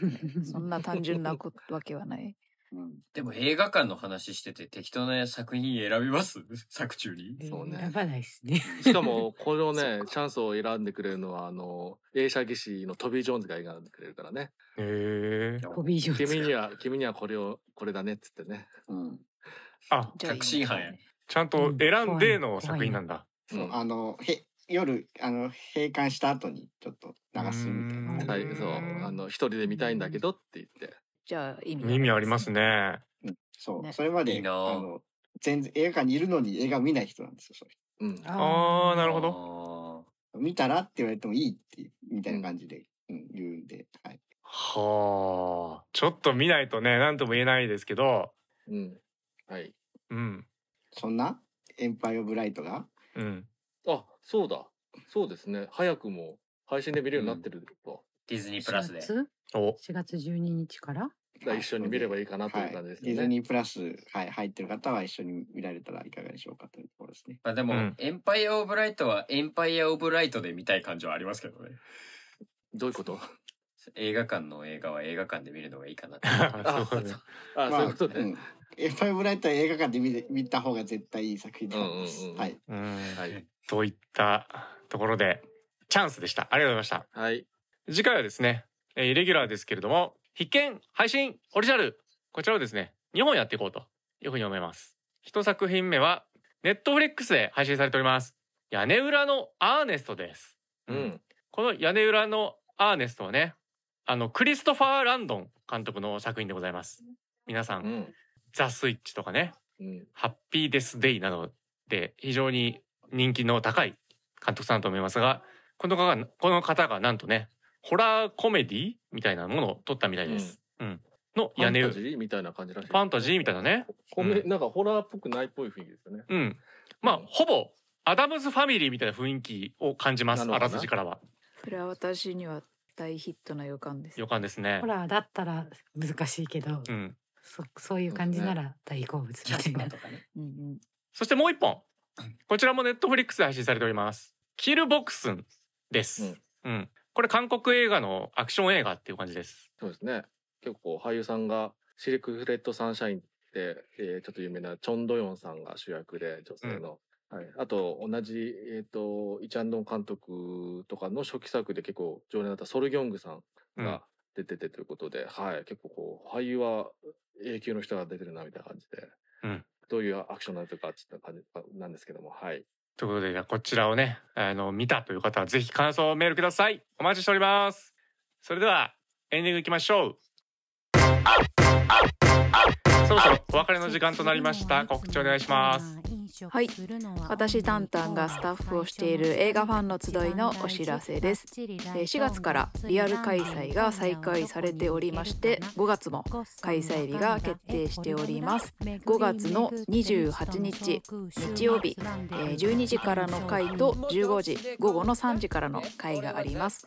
ね。そんな単純なこわけはない。うん。でも映画館の話してて適当な作品選びます？作中に？そうね。選ばないですね。しかもこのねチャンスを選んでくれるのはあの映写技師のトビー・ジョーンズが選んでくれるからね。へえボビー・ジョーンズ君には君にはこれをこれだねっつってね。うん。あ確信犯やちゃんと選んでの作品なんだ。そう、うん。あの、へ、夜、あの、閉館した後にちょっと流すみたいな。はいそう。あの一人で見たいんだけどって言ってじゃあ意味意味ありますね。うん。そう、ね。それまでいいな。ああの全然映画館にいるのに映画を見ない人なんですよそれ。うん。ああなるほど。ど。見たらって言われてもいいってみたいな感じで、うん。言うんで、はい、はあ。ちょっと見ないとね何とも言えないですけど。うん。はい。うん。そんなエンパイオブライトが？うん。あそうだ。そうですね。早くも配信で見れるようになってると、ディズニープラスで。4月お。4月12日から？一緒に見ればいいかなという感じですよね、ディズニープラス、はい、入ってる方は一緒に見られたらいかがでしょうかというところですね。まあでも、うん。エンパイア・オブ・ライトはエンパイア・オブ・ライトで見たい感じはありますけどね。どういうこと？映画館の映画は映画館で見るのがいいかなって。あそうね。あ、そういうことね、ん、エンパイオブライトは映画館で見て見た方が絶対いい作品だと思います。うんうんうん。はい。うんはい。といったところでチャンスでした。ありがとうございました。はい。次回はですね、えーイレギュラーですけれども、必見配信オリジナルこちらをですね、2本やっていこうというふうに思います。一作品目は、ネットフリックスで配信されております。屋根裏のアーネストです。うん。この屋根裏のアーネストはね、あの、クリストファー・ランドン監督の作品でございます。皆さん、うん。ザ・スイッチとかね、うん。ハッピーデス・デイなどで非常に人気の高い監督さんだと思いますが、この方が、この方がなんとね、ホラーコメディみたいなものを撮ったみたいです。うん。のファン屋根裏、フタジーみたいな感じらしい。ァンタジーみたいなね。コメうなんかホラーっぽくないっぽい雰囲気ですよね。うん。まあ、ほぼ、アダムズ・ファミリーみたいな雰囲気を感じます。あらすじからは。それは私には大ヒットな予感です予感ですねほ。らだったら難しいけど、うん。そそういう感じなら大好物キャみたいなうんそしてもう一本。こちらもネットフリックスで配信されております。キルボクスンです。うん。これ韓国映画のアクション映画っていう感じです。そうですね。結構俳優さんがシルクフレッドサンシャインって、えーちょっと有名なチョンドヨンさんが主役で女性の。はい、あと同じ、えっとイチャンドン監督とかの初期作で結構常連だったソルギョングさんうん。が出ててということで、はい。結構こう俳優は永久の人が出てるなみたいな感じで、うん。どういうアクションなのかっていった感じなんですけどもはいということで、じゃあこちらをね、あの、見たという方はぜひ感想をメールください。お待ちしております。それでは、エンディングいきましょう。そろそろお別れの時間となりました。告知お願いします。はい。私タンタンがスタッフをしている映画ファンの集いのお知らせです。えー4月からリアル開催が再開されておりまして5月も開催日が決定しております。5月の28日日曜日、えー12時からの回と15時午後の3時からの回があります。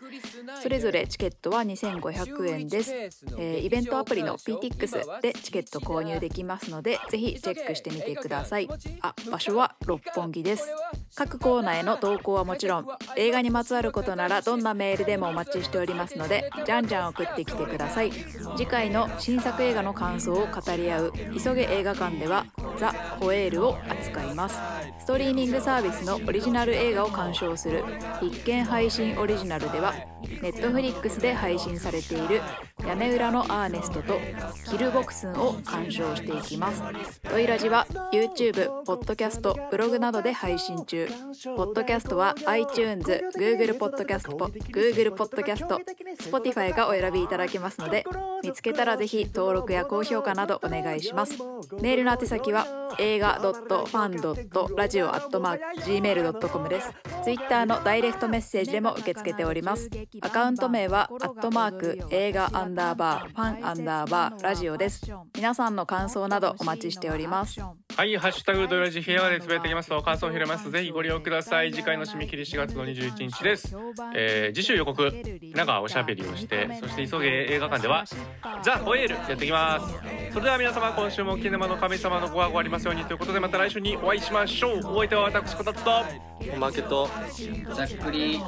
それぞれチケットは2500円です、えーイベントアプリの PTX でチケット購入できますのでぜひチェックしてみてください。あ場所は六本木です。各コーナーへの投稿はもちろん映画にまつわることならどんなメールでもお待ちしておりますのでじゃんじゃん送ってきてください。次回の新作映画の感想を語り合う急げ映画館ではザ・ホエールを扱います。ストリーミングサービスのオリジナル映画を鑑賞する必見配信オリジナルではネットフリックスで配信されている屋根裏のアーネストとキルボクスンを鑑賞していきます。ドイラジは YouTube、キャスト、ブログなどで配信中。ポッドキャストは iTunes、Google ポッドキャスト、Google ポッドキャスト、Spotify がお選びいただけますので見つけたらぜひ登録や高評価などお願いします。メールの宛先は映画 .fan.radio.gmail.com です。Twitter のダイレクトメッセージでも受け付けております。アカウント名はアットマーク映画アンダーバーファンアンダーバーラジオです。皆さんの感想などお待ちしております。はい、ハッシュタグドラジひらがなでつぶやいていきますと感想を拾います。ぜひご利用ください。次回の締め切り4月の21日です。えー次週予告、なんかおしゃべりをして、そして急げ映画館では、ザ・ホエールやっていきます。それでは皆様、今週もキネマの神様のご加護ありますようにということで、また来週にお会いしましょう。お相手は私、こたつと、おまけとざっくり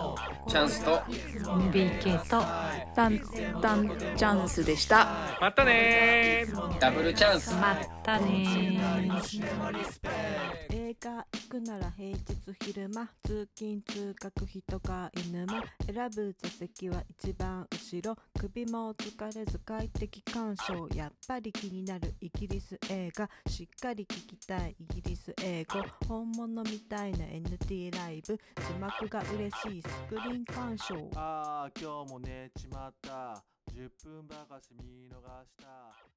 チャンスと MBK とタンタンチャンスでしたまたねーダブルチャンスまたね映画行くなら平日昼間通勤通学人が犬間選ぶ座席は一番後ろ。首も疲れず快適鑑賞やっぱり気になるイギリス映画。しっかり聞きたいイギリス英語。本物みたいな NT ライブ。字幕が嬉しいスクリーン鑑賞ああ今日も寝ちまった。10分ばかし見逃した。